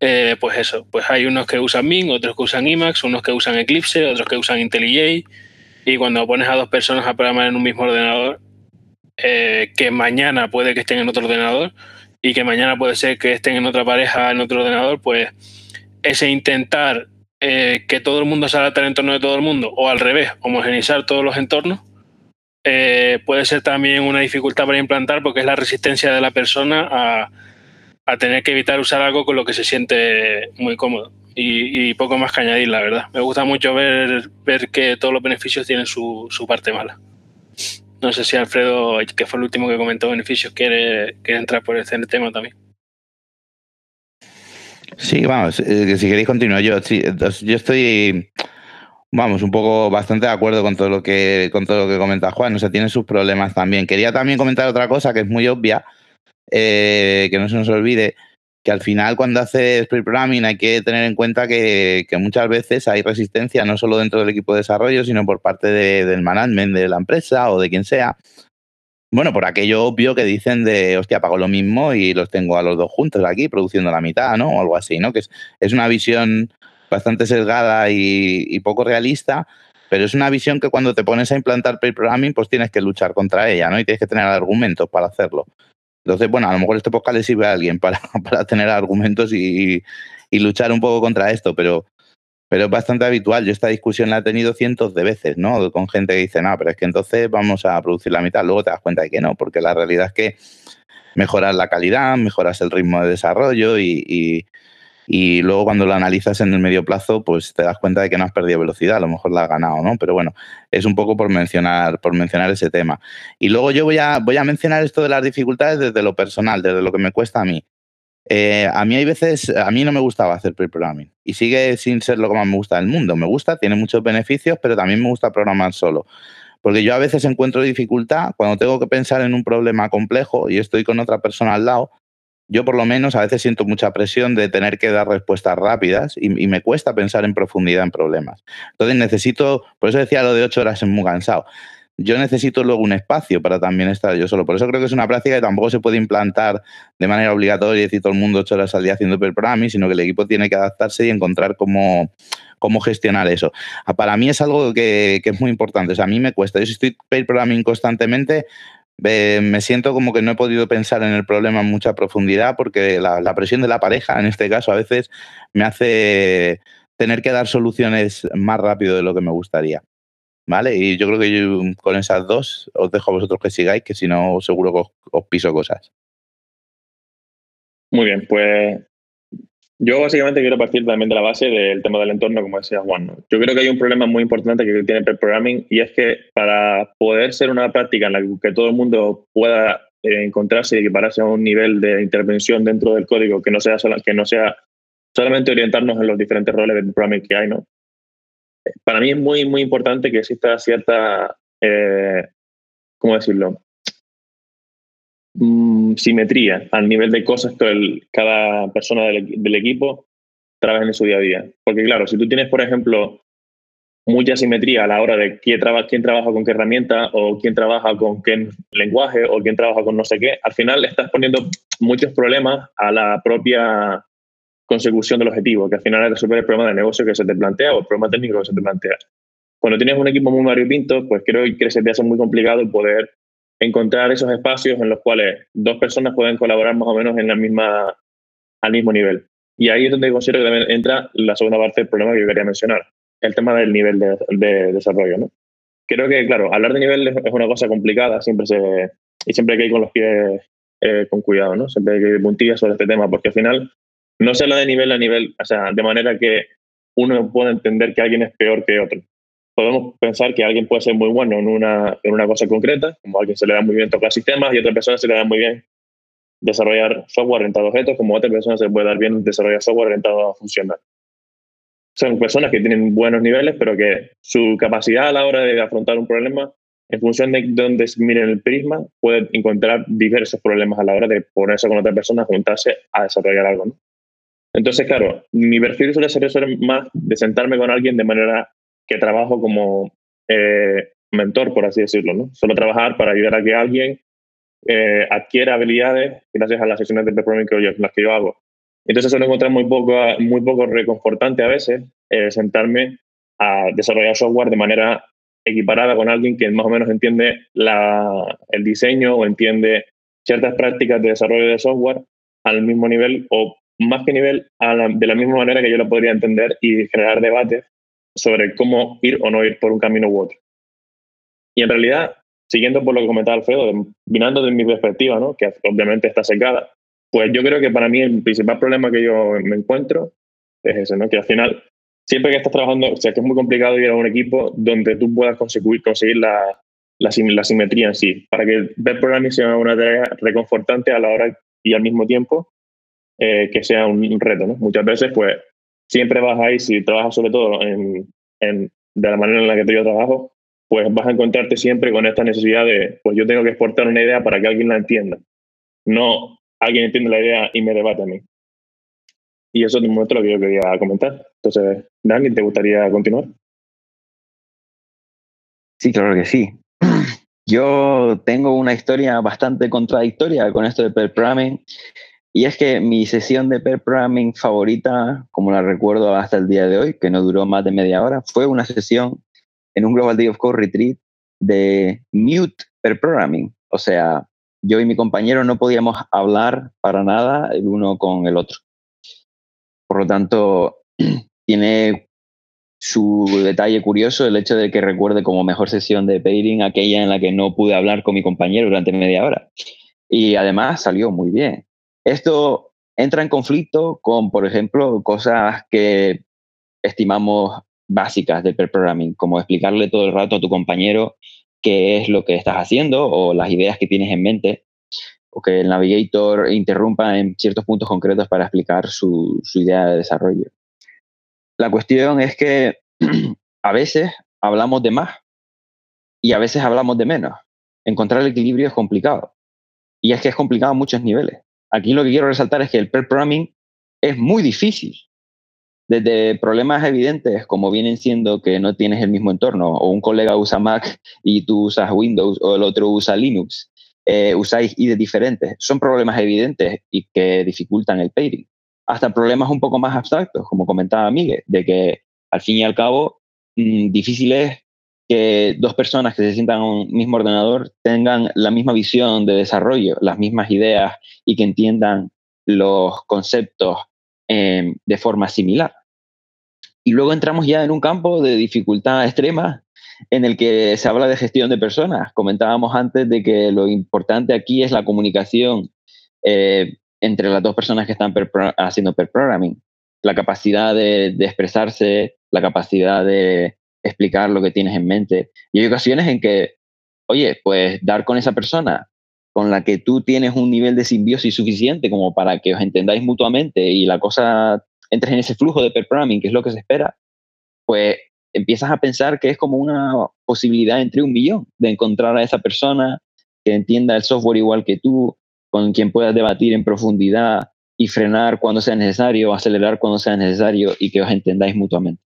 Speaker 4: Eh, pues eso, pues hay unos que usan Bing, otros que usan Emacs, unos que usan Eclipse, otros que usan IntelliJ, y cuando pones a dos personas a programar en un mismo ordenador, eh, que mañana puede que estén en otro ordenador y que mañana puede ser que estén en otra pareja en otro ordenador, pues ese intentar eh, que todo el mundo se adapte al entorno de todo el mundo, o al revés, homogenizar todos los entornos, eh, puede ser también una dificultad para implantar porque es la resistencia de la persona a, a tener que evitar usar algo con lo que se siente muy cómodo y, poco más que añadir, la verdad. Me gusta mucho ver, ver que todos los beneficios tienen su, su parte mala. No sé si Alfredo, que fue el último que comentó beneficios, quiere, quiere entrar por este tema también.
Speaker 2: Sí, vamos, eh, si queréis continuar yo. Sí, yo estoy, vamos, un poco bastante de acuerdo con todo lo que con todo lo que comenta Juan. O sea, tiene sus problemas también. Quería también comentar otra cosa que es muy obvia, eh, que no se nos olvide que al final cuando haces pre-programming hay que tener en cuenta que, muchas veces hay resistencia no solo dentro del equipo de desarrollo, sino por parte del management de la empresa o de quien sea. Bueno, por aquello obvio que dicen de, hostia, pago lo mismo y los tengo a los dos juntos aquí produciendo la mitad, ¿no? O algo así, ¿no? Que es, una visión bastante sesgada y, poco realista, pero es una visión que cuando te pones a implantar pre-programming, pues tienes que luchar contra ella, ¿no? Y tienes que tener argumentos para hacerlo. Entonces, bueno, a lo mejor este podcast le sirve a alguien para, tener argumentos y, luchar un poco contra esto, pero, pero es bastante habitual. Yo esta discusión la he tenido cientos de veces, ¿no? Con gente que dice, no, pero es que entonces vamos a producir la mitad. Luego te das cuenta de que no, porque la realidad es que mejoras la calidad, mejoras el ritmo de desarrollo y, y luego cuando lo analizas en el medio plazo, pues te das cuenta de que no has perdido velocidad, a lo mejor la has ganado, ¿no? Pero bueno, es un poco por mencionar, por mencionar ese tema. Y luego yo voy a, voy a mencionar esto de las dificultades desde lo personal, desde lo que me cuesta a mí. Eh, a mí hay veces, a mí no me gustaba hacer pre-programming y sigue sin ser lo que más me gusta del mundo. Me gusta, tiene muchos beneficios, pero también me gusta programar solo. Porque yo a veces encuentro dificultad cuando tengo que pensar en un problema complejo y estoy con otra persona al lado yo por lo menos a veces siento mucha presión de tener que dar respuestas rápidas y, me cuesta pensar en profundidad en problemas. Entonces necesito, por eso decía lo de ocho horas es muy cansado. Yo necesito luego un espacio para también estar yo solo. Por eso creo que es una práctica que tampoco se puede implantar de manera obligatoria y decir todo el mundo ocho horas al día haciendo programming, sino que el equipo tiene que adaptarse y encontrar cómo, cómo gestionar eso. Ah, para mí es algo que, que, es muy importante. O a mí me cuesta. Yo si estoy pair programming constantemente, me siento como que no he podido pensar en el problema en mucha profundidad porque la, presión de la pareja, en este caso, a veces me hace tener que dar soluciones más rápido de lo que me gustaría. ¿Vale? Y yo creo que con esas dos os dejo a vosotros que sigáis, que si no, seguro que os piso cosas.
Speaker 1: Muy bien, pues yo básicamente quiero partir también de la base del tema del entorno, como decía Juan. Yo creo que hay un problema muy importante que tiene el programming y es que para poder ser una práctica en la que todo el mundo pueda eh, encontrarse y equipararse a un nivel de intervención dentro del código que no sea, que no sea solamente orientarnos en los diferentes roles de programming que hay, ¿no? Para mí es muy, muy importante que exista cierta, eh, ¿cómo decirlo? Mm, simetría al nivel de cosas que cada persona del, equipo trabaja en su día a día. Porque claro, si tú tienes, por ejemplo, mucha simetría a la hora de quién, quién trabaja con qué herramienta o quién trabaja con qué lenguaje o quién trabaja con no sé qué, al final estás poniendo muchos problemas a la propia consecución del objetivo, que al final es resolver el problema de negocio que se te plantea o el problema técnico que se te plantea. Cuando tienes un equipo muy variopinto, pues creo que se te hace muy complicado poder encontrar esos espacios en los cuales dos personas pueden colaborar más o menos en la misma, al mismo nivel. Y ahí es donde considero que también entra la segunda parte del problema que yo quería mencionar, el tema del nivel de, desarrollo. ¿no? Creo que, claro, hablar de nivel es una cosa complicada, siempre se, y siempre hay que ir con los pies eh, con cuidado, ¿no? Siempre hay que ir puntillas sobre este tema, porque al final no se habla de nivel a nivel, o sea, de manera que uno pueda entender que alguien es peor que otro podemos pensar que alguien puede ser muy bueno en una, en una cosa concreta, como a alguien se le da muy bien tocar sistemas y a otra persona se le da muy bien desarrollar software orientado a objetos, como a otra persona se puede dar bien desarrollar software orientado a funcionar. Son personas que tienen buenos niveles, pero que su capacidad a la hora de afrontar un problema, en función de dónde miren el prisma, puede encontrar diversos problemas a la hora de ponerse con otra persona, juntarse a desarrollar algo. ¿no? Entonces, claro, mi perfil suele ser más de sentarme con alguien de manera que trabajo como eh, mentor, por así decirlo, ¿no? Solo trabajar para ayudar a que alguien eh, adquiera habilidades gracias a las sesiones de programming que yo, las que yo hago. Entonces suelo encontrar muy poco, muy poco reconfortante a veces eh, sentarme a desarrollar software de manera equiparada con alguien que más o menos entiende la, el diseño o entiende ciertas prácticas de desarrollo de software al mismo nivel o más que nivel de la misma manera que yo lo podría entender y generar debates sobre cómo ir o no ir por un camino u otro. Y en realidad, siguiendo por lo que comentaba Alfredo, mirando de mi perspectiva, ¿no? que obviamente está secada, pues yo creo que para mí el principal problema que yo me encuentro es ese, ¿no? que al final, siempre que estás trabajando, o sea, que es muy complicado ir a un equipo donde tú puedas conseguir, conseguir la, la, simetría en sí, para que ver programming sea una tarea reconfortante a la hora y al mismo tiempo eh, que sea un, reto. ¿no? Muchas veces, pues, siempre vas ahí, si trabajas sobre todo en, en, de la manera en la que yo trabajo, pues vas a encontrarte siempre con esta necesidad de, pues yo tengo que exportar una idea para que alguien la entienda. No alguien entiende la idea y me debate a mí. Y eso es lo que yo quería comentar. Entonces, Dani, ¿te gustaría continuar?
Speaker 3: Sí, claro que sí. Yo tengo una historia bastante contradictoria con esto de pair programming y es que mi sesión de pair programming favorita, como la recuerdo hasta el día de hoy, que no duró más de media hora, fue una sesión en un Global Day of Code Retreat de mute pair programming. O sea, yo y mi compañero no podíamos hablar para nada el uno con el otro. Por lo tanto, tiene su detalle curioso el hecho de que recuerde como mejor sesión de pairing aquella en la que no pude hablar con mi compañero durante media hora. Y además salió muy bien. Esto entra en conflicto con, por ejemplo, cosas que estimamos básicas del pair programming, como explicarle todo el rato a tu compañero qué es lo que estás haciendo o las ideas que tienes en mente, o que el navigator interrumpa en ciertos puntos concretos para explicar su, su idea de desarrollo. La cuestión es que a veces hablamos de más y a veces hablamos de menos. Encontrar el equilibrio es complicado. Y es que es complicado a muchos niveles aquí lo que quiero resaltar es que el pair programming es muy difícil. Desde problemas evidentes como vienen siendo que no tienes el mismo entorno, o un colega usa Mac y tú usas Windows, o el otro usa Linux, eh, usáis IDE diferentes. Son problemas evidentes y que dificultan el pairing. Hasta problemas un poco más abstractos, como comentaba Miguel, de que al fin y al cabo mm, difícil es que dos personas que se sientan en un mismo ordenador tengan la misma visión de desarrollo, las mismas ideas y que entiendan los conceptos em, de forma similar. Y luego entramos ya en un campo de dificultad extrema en el que se habla de gestión de personas. Comentábamos antes de que lo importante aquí es la comunicación eh, entre las dos personas que están haciendo per programming, la capacidad de, expresarse, la capacidad de explicar lo que tienes en mente. Y hay ocasiones en que, oye, pues dar con esa persona con la que tú tienes un nivel de simbiosis suficiente como para que os entendáis mutuamente y la cosa entres en ese flujo de programming, que es lo que se espera, pues empiezas a pensar que es como una posibilidad entre un millón de encontrar a esa persona que entienda el software igual que tú, con quien puedas debatir en profundidad y frenar cuando sea necesario, acelerar cuando sea necesario y que os entendáis mutuamente.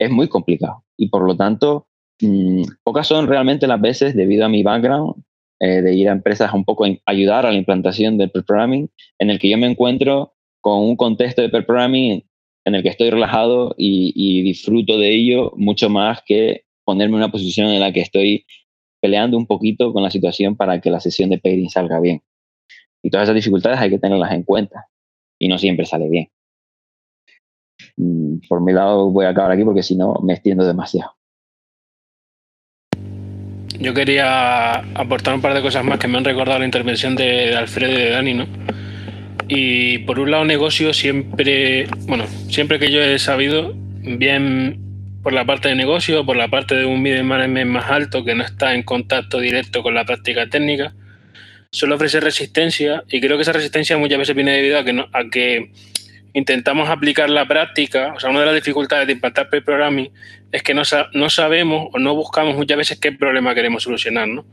Speaker 3: Es muy complicado y por lo tanto, mm, pocas son realmente las veces, debido a mi background, eh, de ir a empresas un poco a ayudar a la implantación del programming, en el que yo me encuentro con un contexto de programming en el que estoy relajado y, disfruto de ello mucho más que ponerme en una posición en la que estoy peleando un poquito con la situación para que la sesión de pairing salga bien. Y todas esas dificultades hay que tenerlas en cuenta y no siempre sale bien. Mm, por mi lado voy a acabar aquí porque si no me extiendo demasiado.
Speaker 4: Yo quería aportar un par de cosas más que me han recordado la intervención de, Alfredo y de Dani, ¿no? Y por un lado, negocio siempre, bueno, siempre que yo he sabido, bien por la parte de negocio, por la parte de un middle management más alto que no está en contacto directo con la práctica técnica, suele ofrecer resistencia y creo que esa resistencia muchas veces viene debido a que, a que intentamos aplicar la práctica, o sea, una de las dificultades de implantar pre-programming es que no, no sabemos o no buscamos muchas veces qué problema queremos solucionar, ¿no?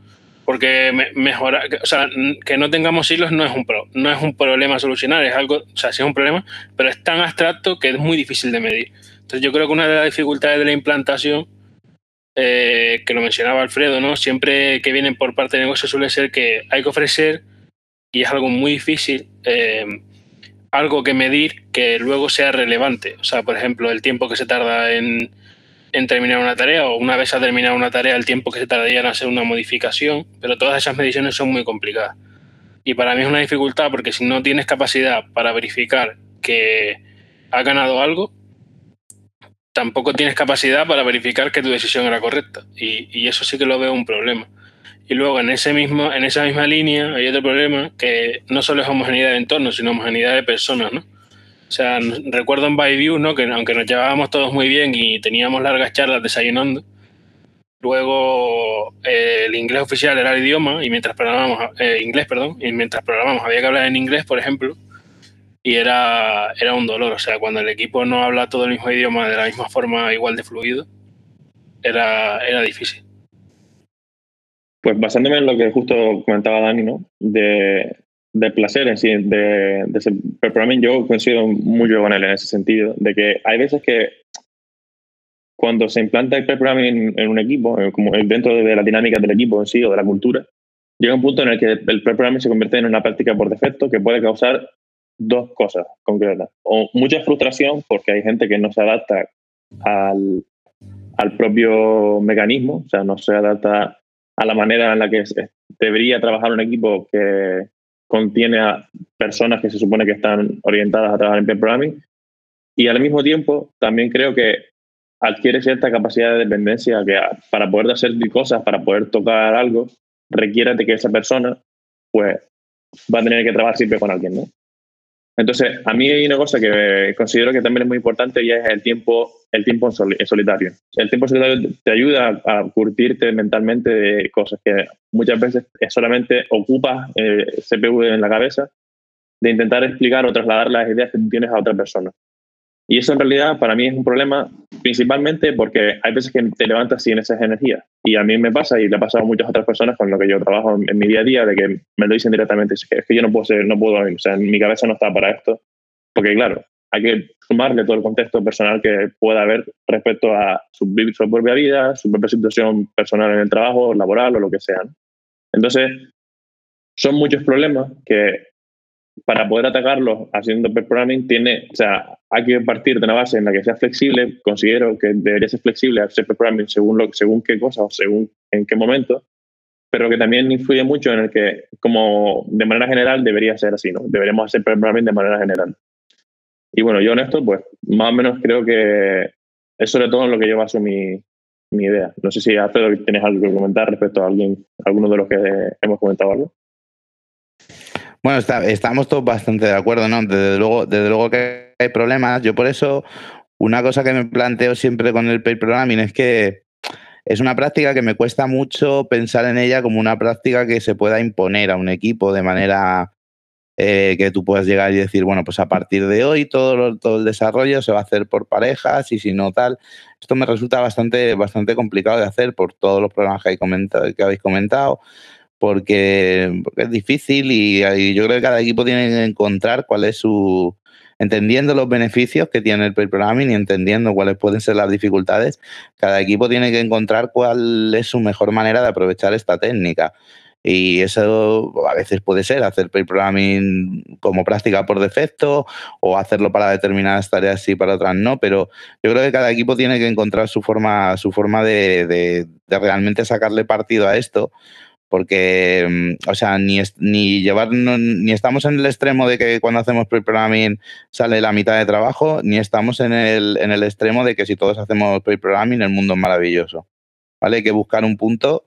Speaker 4: porque mejorar, o sea, que no tengamos hilos no es un pro, no es un problema solucionar, es algo, o sea, sí es un problema, pero es tan abstracto que es muy difícil de medir. Entonces yo creo que una de las dificultades de la implantación, eh, que lo mencionaba Alfredo, ¿no? Siempre que vienen por parte de negocio suele ser que hay que ofrecer, y es algo muy difícil, eh, algo que medir que luego sea relevante. O sea, por ejemplo, el tiempo que se tarda en, terminar una tarea o una vez ha terminado una tarea el tiempo que se tardaría en hacer una modificación, pero todas esas mediciones son muy complicadas. Y para mí es una dificultad porque si no tienes capacidad para verificar que ha ganado algo, tampoco tienes capacidad para verificar que tu decisión era correcta. Y, eso sí que lo veo un problema. Y luego en, ese mismo, en esa misma línea hay otro problema que no solo es homogeneidad de entorno, sino homogeneidad de personas, ¿no? O sea, recuerdo en Byview, ¿no? Que aunque nos llevábamos todos muy bien y teníamos largas charlas desayunando, luego eh, el inglés oficial era el idioma y mientras programábamos, eh, inglés, perdón, y mientras programábamos había que hablar en inglés, por ejemplo, y era, era un dolor. O sea, cuando el equipo no habla todo el mismo idioma de la misma forma, igual de fluido, era, era difícil.
Speaker 1: Pues basándome en lo que justo comentaba Dani, ¿no? De, de placer en sí, de, de ese programming, yo coincido mucho con él en ese sentido, de que hay veces que cuando se implanta el programming en, un equipo, eh, como dentro de la dinámica del equipo en sí o de la cultura, llega un punto en el que el programming se convierte en una práctica por defecto que puede causar dos cosas concretas. O mucha frustración porque hay gente que no se adapta al, al propio mecanismo, o sea, no se adapta a la manera en la que debería trabajar un equipo que, contiene a personas que se supone que están orientadas a trabajar en pair programming y al mismo tiempo también creo que adquiere cierta capacidad de dependencia que para poder hacer cosas, para poder tocar algo, requiere de que esa persona pues va a tener que trabajar siempre con alguien, ¿no? Entonces, a mí hay una cosa que considero que también es muy importante y es el tiempo, el tiempo en solitario. El tiempo en solitario te ayuda a curtirte mentalmente de cosas que muchas veces solamente ocupas eh, CPU en la cabeza, de intentar explicar o trasladar las ideas que tienes a otra persona. Y eso en realidad para mí es un problema principalmente porque hay veces que te levantas sin esas energías. Y a mí me pasa y le ha pasado a muchas otras personas con lo que yo trabajo en, mi día a día, de que me lo dicen directamente, es que, yo no puedo ser, no puedo, o sea, mi cabeza no está para esto. Porque claro, hay que sumarle todo el contexto personal que pueda haber respecto a su, su propia vida, su propia situación personal en el trabajo, laboral o lo que sea. Entonces, son muchos problemas que para poder atacarlos haciendo pair programming tiene, o sea, hay que partir de una base en la que sea flexible. Considero que debería ser flexible hacer pair programming según lo, según qué cosa o según en qué momento, pero que también influye mucho en el que, como de manera general, debería ser así, ¿no? Deberíamos hacer pair programming de manera general. Y bueno, yo honesto, pues más o menos creo que es sobre todo en lo que yo baso mi, idea. No sé si Alfredo tienes algo que comentar respecto a alguien, alguno de los que hemos comentado algo.
Speaker 2: Bueno, estamos todos bastante de acuerdo, ¿no? Desde luego, desde luego que hay problemas. Yo por eso, una cosa que me planteo siempre con el pair programming es que es una práctica que me cuesta mucho pensar en ella como una práctica que se pueda imponer a un equipo de manera eh, que tú puedas llegar y decir, bueno, pues a partir de hoy todo, todo el desarrollo se va a hacer por parejas y si no tal. Esto me resulta bastante, bastante complicado de hacer por todos los problemas que, que habéis comentado porque, es difícil y, yo creo que cada equipo tiene que encontrar cuál es su, entendiendo los beneficios que tiene el pair programming y entendiendo cuáles pueden ser las dificultades, cada equipo tiene que encontrar cuál es su mejor manera de aprovechar esta técnica. Y eso a veces puede ser hacer pair programming como práctica por defecto o hacerlo para determinadas tareas sí, para otras no, pero yo creo que cada equipo tiene que encontrar su forma, su forma de realmente sacarle partido a esto porque, mm, o sea, ni, ni llevarnos, ni estamos en el extremo de que cuando hacemos pre-programming sale la mitad de trabajo, ni estamos en el, en el extremo de que si todos hacemos pre-programming el mundo es maravilloso. ¿Vale? Hay que buscar un punto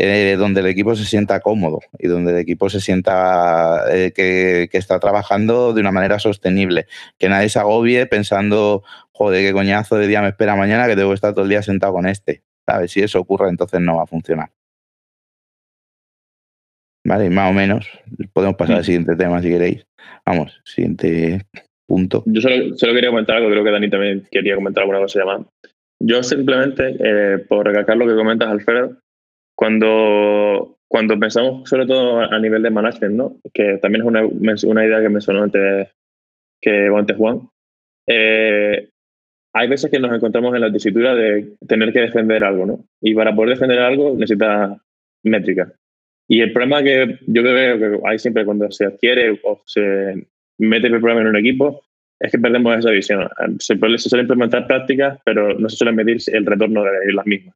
Speaker 2: eh, donde el equipo se sienta cómodo y donde el equipo se sienta eh, que, que, está trabajando de una manera sostenible. Que nadie se agobie pensando, joder, qué coñazo de día me espera mañana que tengo que estar todo el día sentado con este. ¿Sabes? Si eso ocurre, entonces no va a funcionar. ¿Vale? Más o menos. Podemos pasar al mm. siguiente tema si queréis. Vamos, siguiente punto.
Speaker 1: Yo solo, solo, quería comentar algo, creo que Dani también quería comentar alguna cosa llamada. Yo simplemente, eh, por recalcar lo que comentas, Alfredo, cuando, cuando pensamos sobre todo a nivel de management, ¿no? que también es una, una idea que mencionó antes, que, antes Juan, eh, hay veces que nos encontramos en la tesitura de tener que defender algo, ¿no? Y para poder defender algo necesita métrica. Y el problema que yo creo que hay siempre cuando se adquiere o se mete el programa en un equipo es que perdemos esa visión. Se, se suelen implementar prácticas, pero no se suele medir el retorno de las mismas.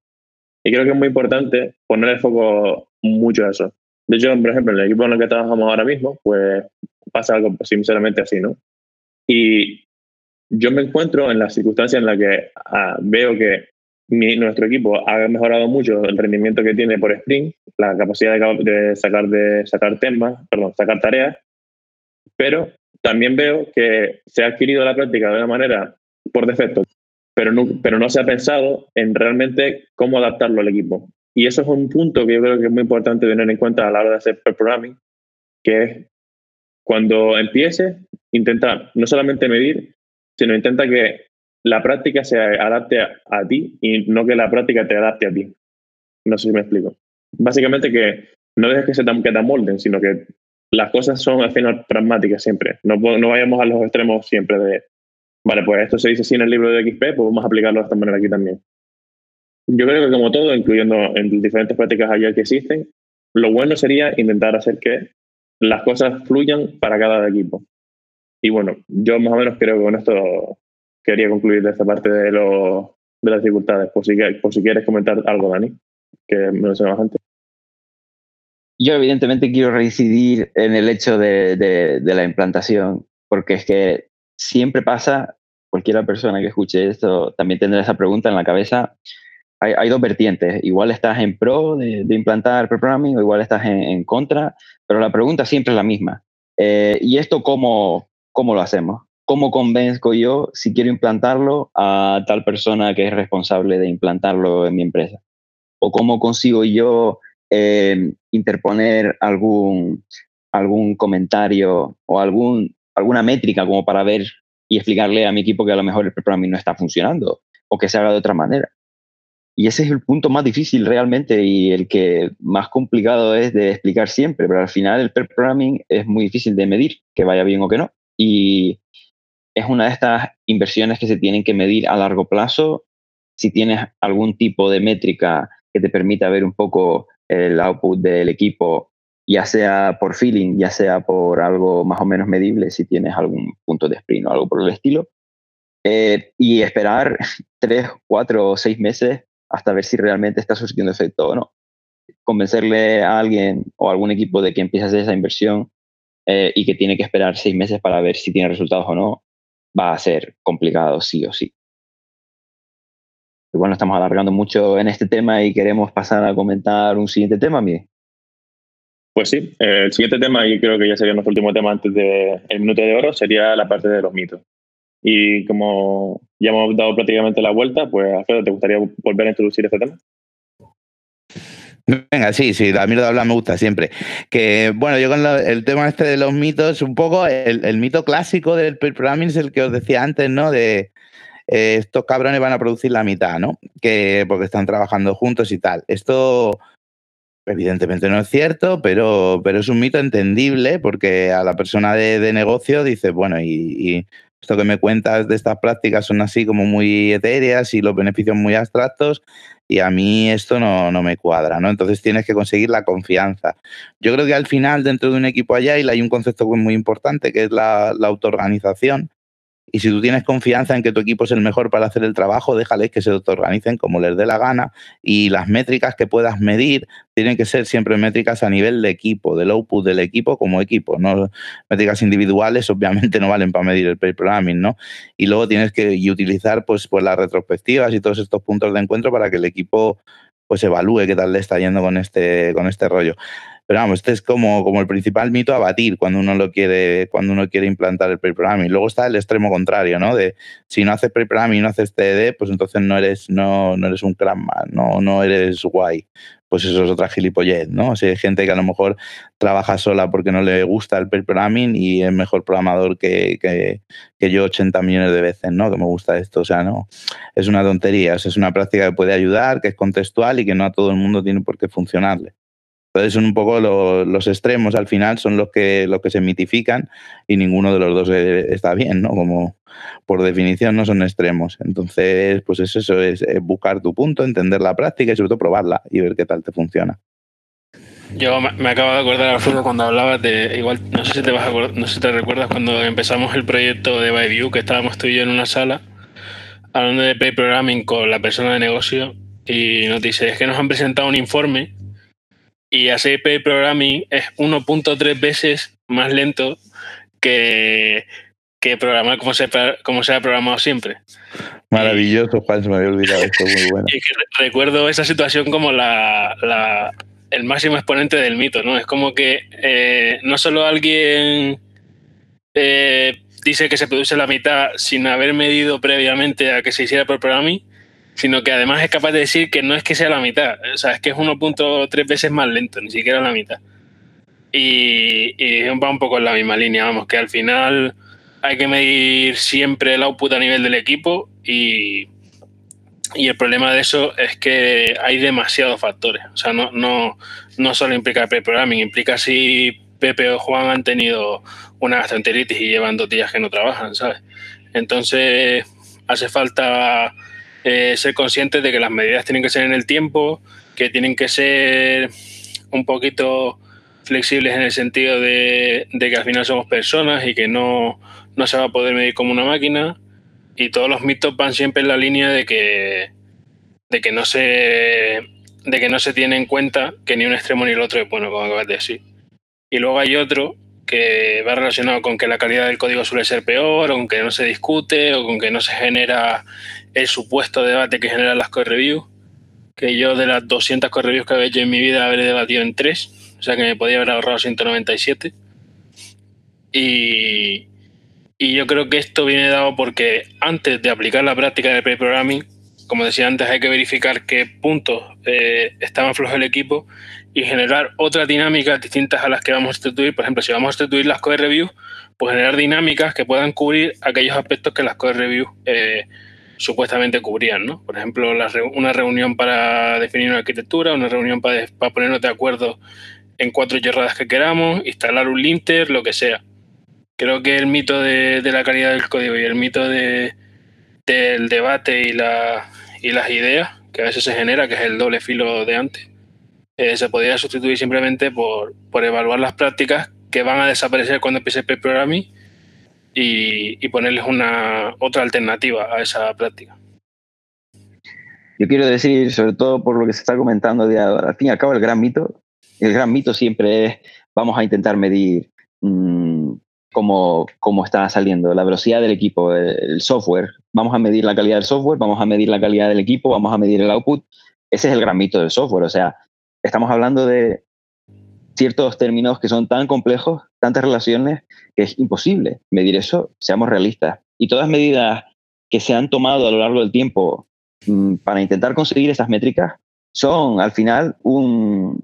Speaker 1: Y creo que es muy importante poner el foco mucho a eso. De hecho, por ejemplo, en el equipo en el que trabajamos ahora mismo, pues pasa algo sinceramente así, ¿no? Y yo me encuentro en la circunstancia en la que ah, veo que nuestro equipo ha mejorado mucho el rendimiento que tiene por sprint, la capacidad de, sacar, de sacar temas, perdón, sacar tareas, pero también veo que se ha adquirido la práctica de una manera por defecto, pero no, pero no se ha pensado en realmente cómo adaptarlo al equipo. Y eso es un punto que yo creo que es muy importante tener en cuenta a la hora de hacer programming, que cuando empiece, intenta no solamente medir, sino intenta que la práctica se adapte a, ti y no que la práctica te adapte a ti. No sé si me explico. Básicamente que no dejes que se te, que te molden, sino que las cosas son al final pragmáticas siempre. No, no vayamos a los extremos siempre de, vale, pues esto se dice así en el libro de XP, pues vamos a aplicarlo de esta manera aquí también. Yo creo que como todo, incluyendo en diferentes prácticas allá que existen, lo bueno sería intentar hacer que las cosas fluyan para cada equipo. Y bueno, yo más o menos creo que con esto quería concluir de esta parte de, lo, de las dificultades, por si, por si quieres comentar algo, Dani, que me mencionabas antes.
Speaker 3: Yo evidentemente quiero reincidir en el hecho de, de, de, la implantación, porque es que siempre pasa, cualquiera persona que escuche esto también tendrá esa pregunta en la cabeza. Hay, hay dos vertientes, igual estás en pro de, implantar programming o igual estás en, en, contra, pero la pregunta siempre es la misma. Eh, ¿Y esto cómo, cómo lo hacemos? ¿Cómo convenzco yo si quiero implantarlo a tal persona que es responsable de implantarlo en mi empresa? ¿O cómo consigo yo eh, interponer algún, algún comentario o algún, alguna métrica como para ver y explicarle a mi equipo que a lo mejor el programming no está funcionando o que se haga de otra manera. Y ese es el punto más difícil realmente y el que más complicado es de explicar siempre, pero al final el pair programming es muy difícil de medir, que vaya bien o que no. Y es una de estas inversiones que se tienen que medir a largo plazo. Si tienes algún tipo de métrica que te permita ver un poco el output del equipo, ya sea por feeling, ya sea por algo más o menos medible, si tienes algún punto de sprint o algo por el estilo, eh, y esperar tres, cuatro o seis meses hasta ver si realmente está surgiendo efecto o no. Convencerle a alguien o a algún equipo de que empiece a hacer esa inversión eh, y que tiene que esperar seis meses para ver si tiene resultados o no, va a ser complicado sí o sí. Igual estamos alargando mucho en este tema y queremos pasar a comentar un siguiente tema, Miguel.
Speaker 1: Pues sí, el siguiente tema, y creo que ya sería nuestro último tema antes del el minuto de oro, sería la parte de los mitos. Y como ya hemos dado prácticamente la vuelta, pues Alfredo, ¿te gustaría volver a introducir este tema?
Speaker 2: Venga, sí, sí, a mí lo de hablar me gusta siempre. Que bueno, yo con el tema este de los mitos, un poco el, mito clásico del programming es el que os decía antes, ¿no? De eh, estos cabrones van a producir la mitad, ¿no? Que porque están trabajando juntos y tal. Esto evidentemente no es cierto, pero, pero es un mito entendible porque a la persona de, negocio dice, bueno, y, esto que me cuentas de estas prácticas son así como muy etéreas y los beneficios muy abstractos y a mí esto no, no, me cuadra, ¿no? Entonces tienes que conseguir la confianza. Yo creo que al final dentro de un equipo Agile hay un concepto muy importante que es la, la autoorganización y si tú tienes confianza en que tu equipo es el mejor para hacer el trabajo, déjales que se organicen como les dé la gana. Y las métricas que puedas medir tienen que ser siempre métricas a nivel de equipo, del output del equipo como equipo. No métricas individuales, obviamente, no valen para medir el pair programming, ¿no? Y luego tienes que utilizar pues, pues las retrospectivas y todos estos puntos de encuentro para que el equipo pues evalúe qué tal le está yendo con este, con este rollo. Pero vamos, este es como, como el principal mito a batir cuando uno lo quiere, cuando uno quiere implantar el pre-programming. Luego está el extremo contrario, ¿no? De si no haces pre-programming y no haces TD, pues entonces no eres, no, no eres un crackman, no, no eres guay. Pues eso es otra gilipollez, ¿no? O sea, hay gente que a lo mejor trabaja sola porque no le gusta el pre-programming y es mejor programador que, que, que, yo 80 millones de veces, ¿no? Que me gusta esto. O sea, no. Es una tontería. O sea, es una práctica que puede ayudar, que es contextual y que no a todo el mundo tiene por qué funcionarle. Entonces son un poco los extremos al final, son los que, los que se mitifican y ninguno de los dos e, está bien, ¿no? Como por definición no son extremos. Entonces, pues es eso, es, buscar tu punto, entender la práctica y sobre todo probarla y ver qué tal te funciona.
Speaker 4: Yo me acabo de acordar, Alfredo, cuando hablabas de, igual, no sé si te vas a no sé si te recuerdas cuando empezamos el proyecto de ByView, que estábamos tú y yo en una sala, hablando de pre-programming con la persona de negocio, y nos dice, es que nos han presentado un informe y hacer programming es 1.3 veces más lento que, que programar como se, como se ha programado siempre.
Speaker 2: Maravilloso, Juan, se me había olvidado esto, muy bueno.
Speaker 4: Y recuerdo esa situación como la, la, el máximo exponente del mito, ¿no? Es como que eh, no solo alguien eh, dice que se produce la mitad sin haber medido previamente a que se hiciera por programming, sino que además es capaz de decir que no es que sea la mitad, o sea, es que es 1.3 veces más lento, ni siquiera la mitad. Y, va un poco en la misma línea, vamos, que al final hay que medir siempre el output a nivel del equipo y, y el problema de eso es que hay demasiados factores, o sea, no, no, no solo implica el programming, implica si Pepe o Juan han tenido una gastroenteritis y llevan dos días que no trabajan, ¿sabes? Entonces hace falta eh, ser conscientes de que las medidas tienen que ser en el tiempo, que tienen que ser un poquito flexibles en el sentido de, que al final somos personas y que no, no, se va a poder medir como una máquina. Y todos los mitos van siempre en la línea de que, de que no se de que no se tiene en cuenta que ni un extremo ni el otro es bueno, como acabas de decir. Y luego hay otro que va relacionado con que la calidad del código suele ser peor, o con que no se discute, o con que no se genera el supuesto debate que generan las core reviews, que yo de las 200 core reviews que había hecho en mi vida habré debatido en tres, o sea que me podía haber ahorrado 197. Y, y yo creo que esto viene dado porque antes de aplicar la práctica de pre-programming, como decía antes, hay que verificar qué puntos eh, está más flojo el equipo y generar otras dinámicas distintas a las que vamos a sustituir. Por ejemplo, si vamos a sustituir las code reviews, pues generar dinámicas que puedan cubrir aquellos aspectos que las code reviews eh, supuestamente cubrían, ¿no? Por ejemplo, una reunión para definir una arquitectura, una reunión para, ponernos de acuerdo en cuatro yerradas que queramos, instalar un linter, lo que sea. Creo que el mito de, la calidad del código y el mito de, del debate y, la, y las ideas que a veces se genera, que es el doble filo de antes, eh, se podría sustituir simplemente por, por evaluar las prácticas que van a desaparecer cuando empiece el programming y, ponerles una otra alternativa a esa práctica.
Speaker 3: Yo quiero decir, sobre todo por lo que se está comentando, de, al fin y al cabo el gran mito, el gran mito siempre es vamos a intentar medir mmm, cómo, cómo, está saliendo la velocidad del equipo, el, software. Vamos a medir la calidad del software, vamos a medir la calidad del equipo, vamos a medir el output. Ese es el gran mito del software. O sea, estamos hablando de ciertos términos que son tan complejos, tantas relaciones, que es imposible medir eso, seamos realistas. Y todas medidas que se han tomado a lo largo del tiempo mm, para intentar conseguir esas métricas son al final un,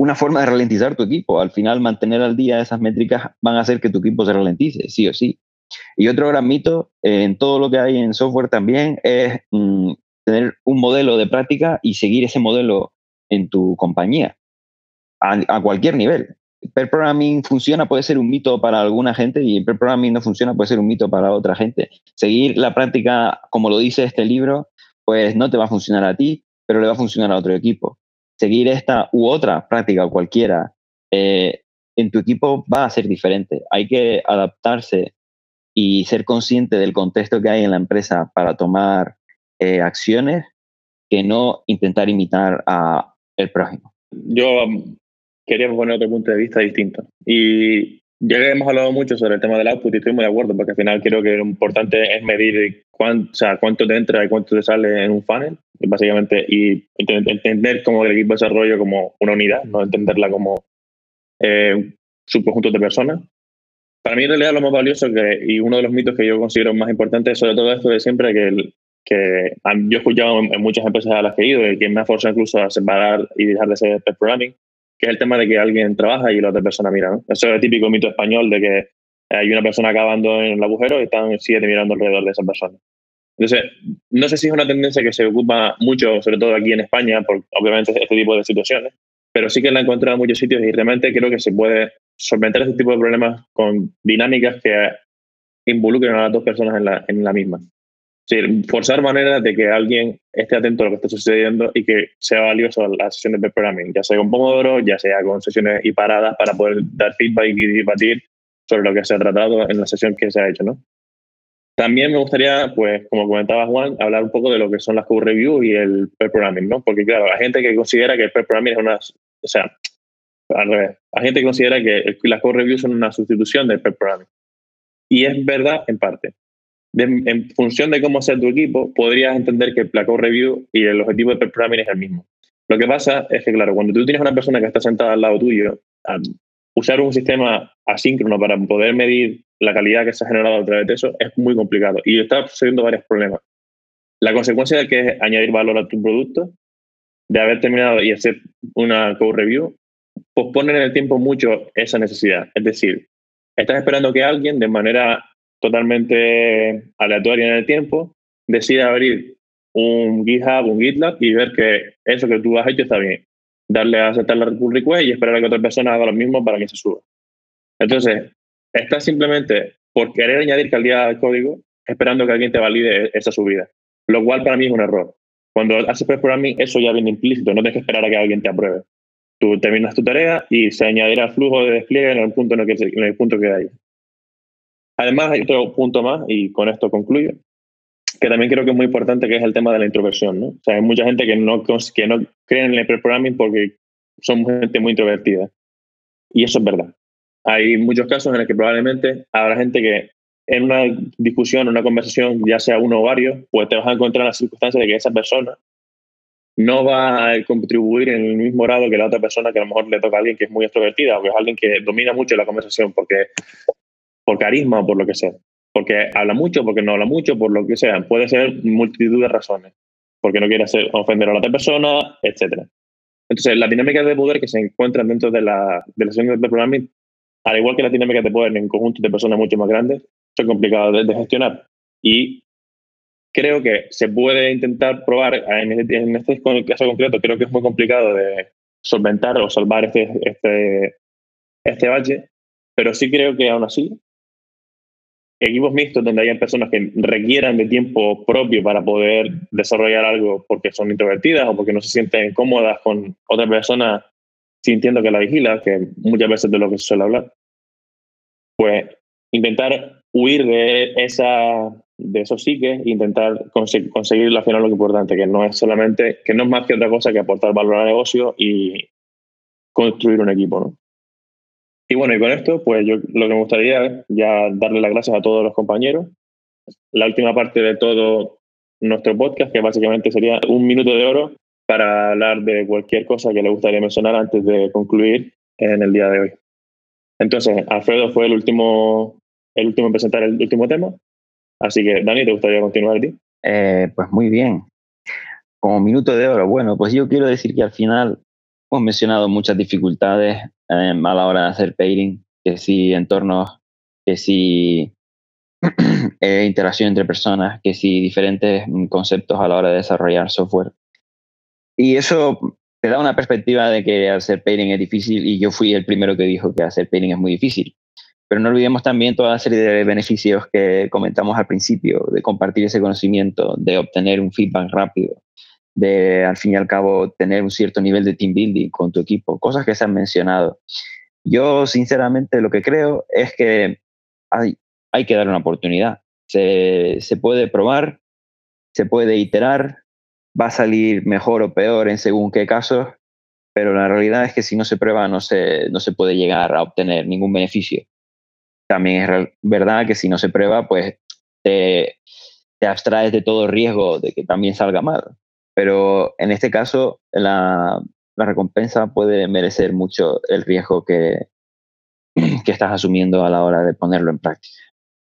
Speaker 3: una forma de ralentizar tu equipo. Al final mantener al día esas métricas van a hacer que tu equipo se ralentice, sí o sí. Y otro gran mito eh, en todo lo que hay en software también es mm, tener un modelo de práctica y seguir ese modelo en tu compañía a, cualquier nivel. Per programming funciona, puede ser un mito para alguna gente y per programming no funciona, puede ser un mito para otra gente. Seguir la práctica, como lo dice este libro, pues no te va a funcionar a ti, pero le va a funcionar a otro equipo. Seguir esta u otra práctica cualquiera eh, en tu equipo va a ser diferente. Hay que adaptarse y ser consciente del contexto que hay en la empresa para tomar eh, acciones que no intentar imitar a el prójimo.
Speaker 1: Yo queríamos poner otro punto de vista distinto. Y ya que hemos hablado mucho sobre el tema del output y estoy muy de acuerdo, porque al final creo que lo importante es medir cuánto, o sea, cuánto te entra y cuánto te sale en un funnel, básicamente, y entender como el equipo de desarrollo como una unidad, no entenderla como eh, subconjuntos de personas. Para mí, en realidad, lo más valioso que, y uno de los mitos que yo considero más importantes sobre todo esto de siempre, que, que yo he escuchado en, muchas empresas a las que he ido y que me ha forzado incluso a separar y dejar de ser programming, que es el tema de que alguien trabaja y la otra persona mira. ¿no? Eso es el típico mito español de que hay una persona acabando en el agujero y están siete mirando alrededor de esa persona. Entonces, no sé si es una tendencia que se ocupa mucho, sobre todo aquí en España, por obviamente este tipo de situaciones, pero sí que la he encontrado en muchos sitios y realmente creo que se puede solventar este tipo de problemas con dinámicas que involucren a las dos personas en la, en la misma forzar maneras de que alguien esté atento a lo que está sucediendo y que sea valioso las sesiones de programming, ya sea con Pomodoro, ya sea con sesiones y paradas para poder dar feedback y debatir sobre lo que se ha tratado en la sesión que se ha hecho, ¿no? También me gustaría, pues, como comentaba Juan, hablar un poco de lo que son las code reviews y el pair programming, ¿no? Porque, claro, hay gente que considera que el pair programming es una... O sea, al revés. Hay gente que considera que las code reviews son una sustitución del pair programming. Y es verdad en parte en función de cómo sea tu equipo, podrías entender que el Placo Review y el objetivo de per programming es el mismo. Lo que pasa es que, claro, cuando tú tienes una persona que está sentada al lado tuyo, usar un sistema asíncrono para poder medir la calidad que se ha generado a través de eso es muy complicado y está sucediendo varios problemas. La consecuencia de que es añadir valor a tu producto, de haber terminado y hacer una code review, posponen en el tiempo mucho esa necesidad. Es decir, estás esperando que alguien de manera totalmente aleatoria en el tiempo, decide abrir un GitHub, un GitLab y ver que eso que tú has hecho está bien. Darle a aceptar la pull request y esperar a que otra persona haga lo mismo para que se suba. Entonces, estás simplemente por querer añadir calidad al código, esperando que alguien te valide esa subida. Lo cual para mí es un error. Cuando haces programming, eso ya viene implícito, no tienes que esperar a que alguien te apruebe. Tú terminas tu tarea y se añadirá flujo de despliegue en el punto en el que, en el punto que hay. Además, hay otro punto más, y con esto concluyo, que también creo que es muy importante, que es el tema de la introversión. ¿no? O sea, hay mucha gente que no, que no cree en el pre-programming porque son gente muy introvertida. Y eso es verdad. Hay muchos casos en los que probablemente habrá gente que en una discusión, una conversación, ya sea uno o varios, pues te vas a encontrar en la circunstancia de que esa persona no va a contribuir en el mismo grado que la otra persona que a lo mejor le toca a alguien que es muy extrovertida o que es alguien que domina mucho la conversación, porque por carisma o por lo que sea. Porque habla mucho, porque no habla mucho, por lo que sea. Puede ser multitud de razones. porque no quiere hacer, ofender a la otra persona, etc. Entonces, las dinámicas de poder que se encuentran dentro de la, de sesión de programming, al igual que las dinámicas de poder en conjuntos de personas mucho más grandes, son complicadas de, gestionar. Y creo que se puede intentar probar, en este, este caso concreto, creo que es muy complicado de solventar o salvar este, este, este bache, pero sí creo que aún así equipos mixtos donde hayan personas que requieran de tiempo propio para poder desarrollar algo porque son introvertidas o porque no se sienten cómodas con otra persona sintiendo que la vigila, que muchas veces de lo que se suele hablar, pues intentar huir de esa de esos psiques e intentar conseguir al final lo importante, que no es solamente, que no es más que otra cosa que aportar valor al negocio y construir un equipo, ¿no? Y bueno, y con esto, pues yo lo que me gustaría es ya darle las gracias a todos los compañeros. La última parte de todo nuestro podcast, que básicamente sería un minuto de oro para hablar de cualquier cosa que le gustaría mencionar antes de concluir en el día de hoy. Entonces, Alfredo fue el último, el último en presentar el último tema. Así que, Dani, ¿te gustaría continuar a ti?
Speaker 3: Eh, pues muy bien. Como minuto de oro, bueno, pues yo quiero decir que al final hemos mencionado muchas dificultades A la hora de hacer pairing, que si entornos, que si eh, interacción entre personas, que si diferentes conceptos a la hora de desarrollar software. Y eso te da una perspectiva de que hacer pairing es difícil y yo fui el primero que dijo que hacer pairing es muy difícil. Pero no olvidemos también toda la serie de beneficios que comentamos al principio, de compartir ese conocimiento, de obtener un feedback rápido, de al fin y al cabo tener un cierto nivel de team building con tu equipo, cosas que se han mencionado. Yo sinceramente lo que creo es que hay, hay que dar una oportunidad. Se, se puede probar, se puede iterar, va a salir mejor o peor en según qué casos, pero la realidad es que si no se prueba no se, no se puede llegar a obtener ningún beneficio. También es verdad que si no se prueba, pues te, te abstraes de todo riesgo de que también salga mal. Pero en este caso, la, recompensa puede merecer mucho el riesgo que, que estás asumiendo a la hora de ponerlo en práctica.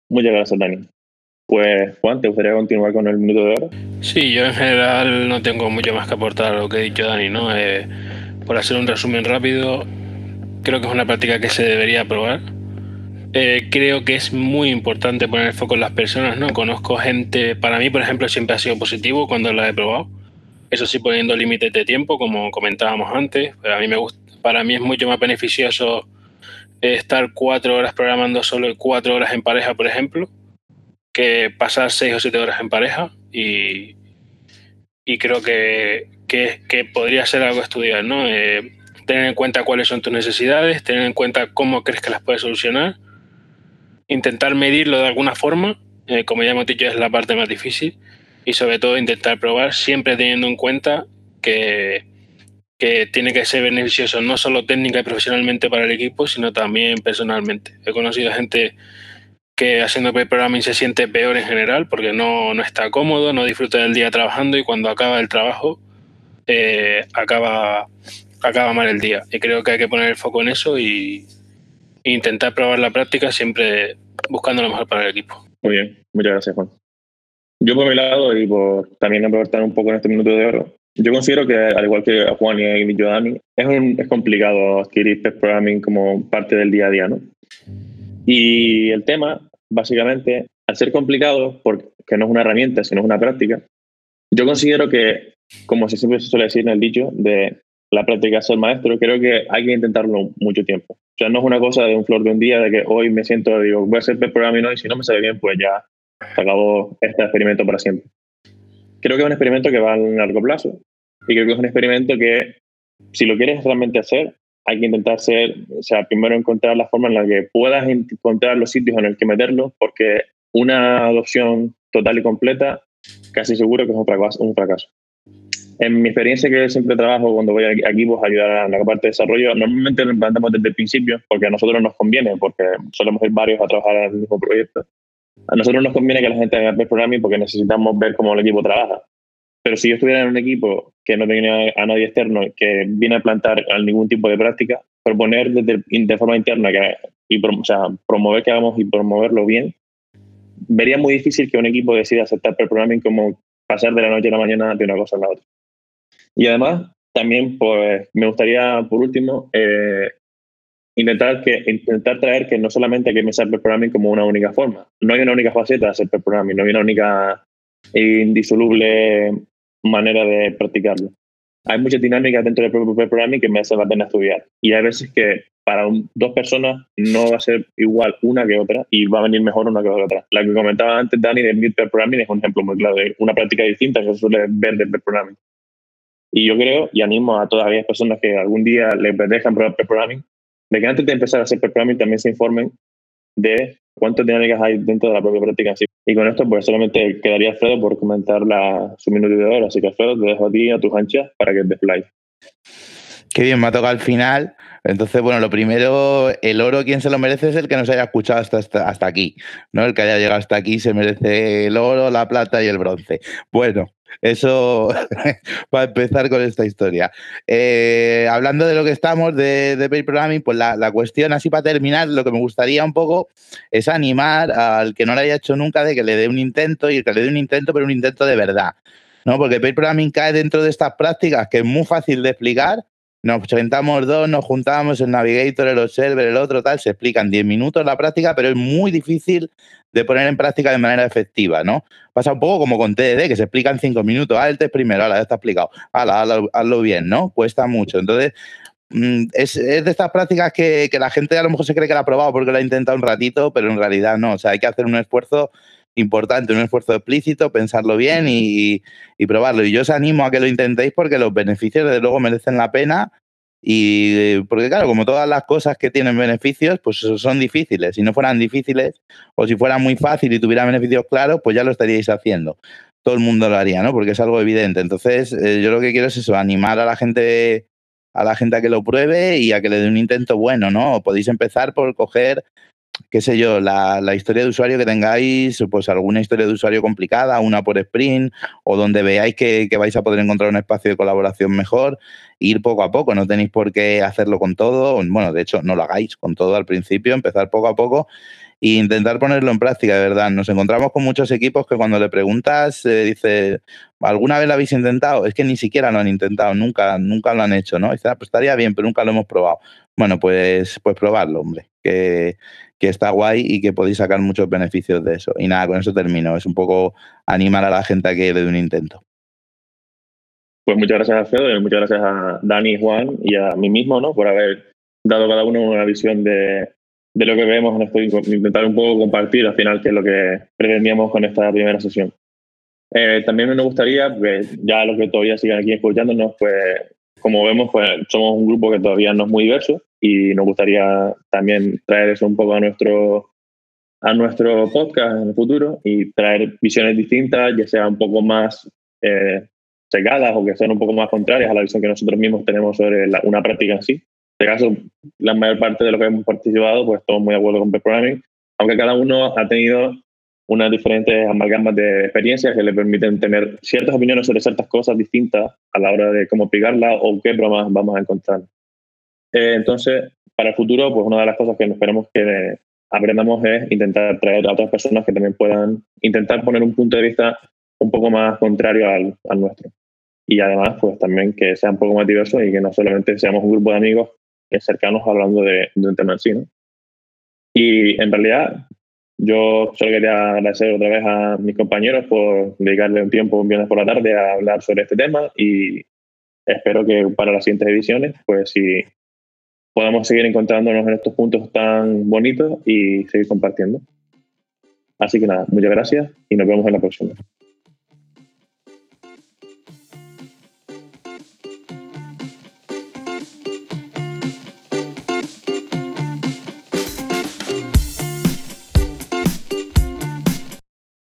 Speaker 1: Muchas gracias, Dani. Pues, Juan, ¿te gustaría continuar con el minuto de oro?
Speaker 4: Sí, yo en general no tengo mucho más que aportar a lo que ha dicho Dani, ¿no? Eh, por hacer un resumen rápido, creo que es una práctica que se debería probar. Eh, creo que es muy importante poner el foco en las personas, ¿no? Conozco gente, para mí, por ejemplo, siempre ha sido positivo cuando la he probado. Eso sí, poniendo límites de tiempo, como comentábamos antes. a mí me gusta, para mí es mucho más beneficioso estar cuatro horas programando solo cuatro horas en pareja, por ejemplo, que pasar seis o siete horas en pareja. Y, y creo que, que, que, podría ser algo a estudiar, ¿no? Eh, tener en cuenta cuáles son tus necesidades, tener en cuenta cómo crees que las puedes solucionar, intentar medirlo de alguna forma, eh, como ya hemos dicho, es la parte más difícil y sobre todo intentar probar siempre teniendo en cuenta que, que tiene que ser beneficioso no solo técnica y profesionalmente para el equipo, sino también personalmente. He conocido gente que haciendo programming se siente peor en general porque no, no, está cómodo, no disfruta del día trabajando y cuando acaba el trabajo eh, acaba, acaba mal el día. Y creo que hay que poner el foco en eso y, intentar probar la práctica siempre buscando lo mejor para el equipo.
Speaker 1: Muy bien, muchas gracias Juan. Yo por mi lado, y por también aportar un poco en este minuto de oro, yo considero que, al igual que Juan y yo, Dani, es, un, es complicado adquirir test programming como parte del día a día, ¿no? Y el tema, básicamente, al ser complicado, porque no es una herramienta, sino es una práctica, yo considero que, como siempre se suele decir en el dicho, de la práctica es el maestro, creo que hay que intentarlo mucho tiempo. O sea, no es una cosa de un flor de un día, de que hoy me siento, digo, voy a hacer test programming hoy, si no me sale bien, pues ya se acabó este experimento para siempre. Creo que es un experimento que va a largo plazo y creo que es un experimento que, si lo quieres realmente hacer, hay que intentar ser, o sea, primero encontrar la forma en la que puedas encontrar los sitios en el que meterlo, porque una adopción total y completa, casi seguro que es un fracaso. Un fracaso. En mi experiencia que siempre trabajo cuando voy a equipos a ayudar a la parte de desarrollo, normalmente lo implantamos desde el principio porque a nosotros nos conviene, porque solemos ir varios a trabajar en el mismo proyecto. A nosotros nos conviene que la gente haga programming porque necesitamos ver cómo el equipo trabaja. Pero si yo estuviera en un equipo que no tenía a nadie externo que viene a plantar ningún tipo de práctica, proponer desde, de forma interna que, y o sea, promover que hagamos y promoverlo bien, vería muy difícil que un equipo decida aceptar programming como pasar de la noche a la mañana de una cosa a la otra. Y además, también pues me gustaría, por último, eh, intentar, que, intentar traer que no solamente que pensar el programming como una única forma. No hay una única faceta de hacer programming, no hay una única indisoluble manera de practicarlo. Hay muchas dinámicas dentro del propio programming que me hace la pena estudiar. Y hay veces que para dos personas no va a ser igual una que otra y va a venir mejor una que otra. La que comentaba antes Dani de Mid Programming es un ejemplo muy claro de una práctica distinta que se suele ver de Programming. Y yo creo y animo a todas aquellas personas que algún día les dejan Programming de que antes de empezar a hacer Programming también se informen de cuántas dinámicas hay dentro de la propia práctica Y con esto, pues solamente quedaría Alfredo por comentar su minuto de hora. Así que, Alfredo, te dejo a ti, a tus anchas, para que te explayes.
Speaker 2: Qué bien, me ha tocado al final. Entonces, bueno, lo primero, el oro, quien se lo merece es el que nos haya escuchado hasta, hasta, aquí, ¿no? El que haya llegado hasta aquí se merece el oro, la plata y el bronce. Bueno, eso para empezar con esta historia. Eh, hablando de lo que estamos, de, de Programming, pues la, la, cuestión, así para terminar, lo que me gustaría un poco es animar al que no lo haya hecho nunca de que le dé un intento y que le dé un intento, pero un intento de verdad. ¿no? Porque Pair Programming cae dentro de estas prácticas que es muy fácil de explicar, nos sentamos dos, nos juntamos, el Navigator, el Observer, el otro, tal, se explican 10 minutos la práctica, pero es muy difícil de poner en práctica de manera efectiva, ¿no? Pasa un poco como con TDD, que se explica en 5 minutos, ah, el test primero, ahora ya está explicado, hazlo, hazlo bien, ¿no? Cuesta mucho. Entonces, mm, es, es, de estas prácticas que, que, la gente a lo mejor se cree que la ha probado porque lo ha intentado un ratito, pero en realidad no. O sea, hay que hacer un esfuerzo importante, un esfuerzo explícito, pensarlo bien y, probarlo. Y yo os animo a que lo intentéis porque los beneficios, desde luego, merecen la pena. Y porque, claro, como todas las cosas que tienen beneficios, pues son difíciles. Si no fueran difíciles o si fuera muy fácil y tuviera beneficios claros, pues ya lo estaríais haciendo. Todo el mundo lo haría, ¿no? Porque es algo evidente. Entonces, eh, yo lo que quiero es eso, animar a la gente a la gente a que lo pruebe y a que le dé un intento bueno, ¿no? Podéis empezar por coger qué sé yo, la, la, historia de usuario que tengáis, pues alguna historia de usuario complicada, una por sprint, o donde veáis que, que, vais a poder encontrar un espacio de colaboración mejor, ir poco a poco, no tenéis por qué hacerlo con todo, bueno, de hecho, no lo hagáis con todo al principio, empezar poco a poco e intentar ponerlo en práctica, de verdad. Nos encontramos con muchos equipos que cuando le preguntas, eh, dice, ¿alguna vez lo habéis intentado? Es que ni siquiera lo han intentado, nunca, nunca lo han hecho, ¿no? Dice, ah, pues estaría bien, pero nunca lo hemos probado. Bueno, pues, pues probarlo, hombre, que, está guay y que podéis sacar muchos beneficios de eso. Y nada, con eso termino. Es un poco animar a la gente a que le dé un intento.
Speaker 1: Pues muchas gracias a Alfredo y muchas gracias a Dani, Juan y a mí mismo, ¿no? Por haber dado cada uno una visión de, de lo que vemos en esto, intentar un poco compartir al final qué es lo que pretendíamos con esta primera sesión. Eh, también me gustaría, pues ya los que todavía siguen aquí escuchándonos, pues como vemos, pues somos un grupo que todavía no es muy diverso y nos gustaría también traer eso un poco a nuestro, a nuestro podcast en el futuro y traer visiones distintas, ya sea un poco más eh, secadas o que sean un poco más contrarias a la visión que nosotros mismos tenemos sobre la, una práctica en sí este caso, la mayor parte de lo que hemos participado, pues estamos muy de acuerdo con Programming, aunque cada uno ha tenido unas diferentes amalgamas de experiencias que le permiten tener ciertas opiniones sobre ciertas cosas distintas a la hora de cómo aplicarla o qué bromas vamos a encontrar. Eh, entonces, para el futuro, pues una de las cosas que esperamos que aprendamos es intentar traer a otras personas que también puedan intentar poner un punto de vista un poco más contrario al, al nuestro. Y además, pues también que sea un poco más diverso y que no solamente seamos un grupo de amigos cercanos hablando de, de un tema en sí. ¿no? Y en realidad, yo solo quería agradecer otra vez a mis compañeros por dedicarle un tiempo un viernes por la tarde a hablar sobre este tema y espero que para las siguientes ediciones, pues sí, podamos seguir encontrándonos en estos puntos tan bonitos y seguir compartiendo. Así que nada, muchas gracias y nos vemos en la próxima.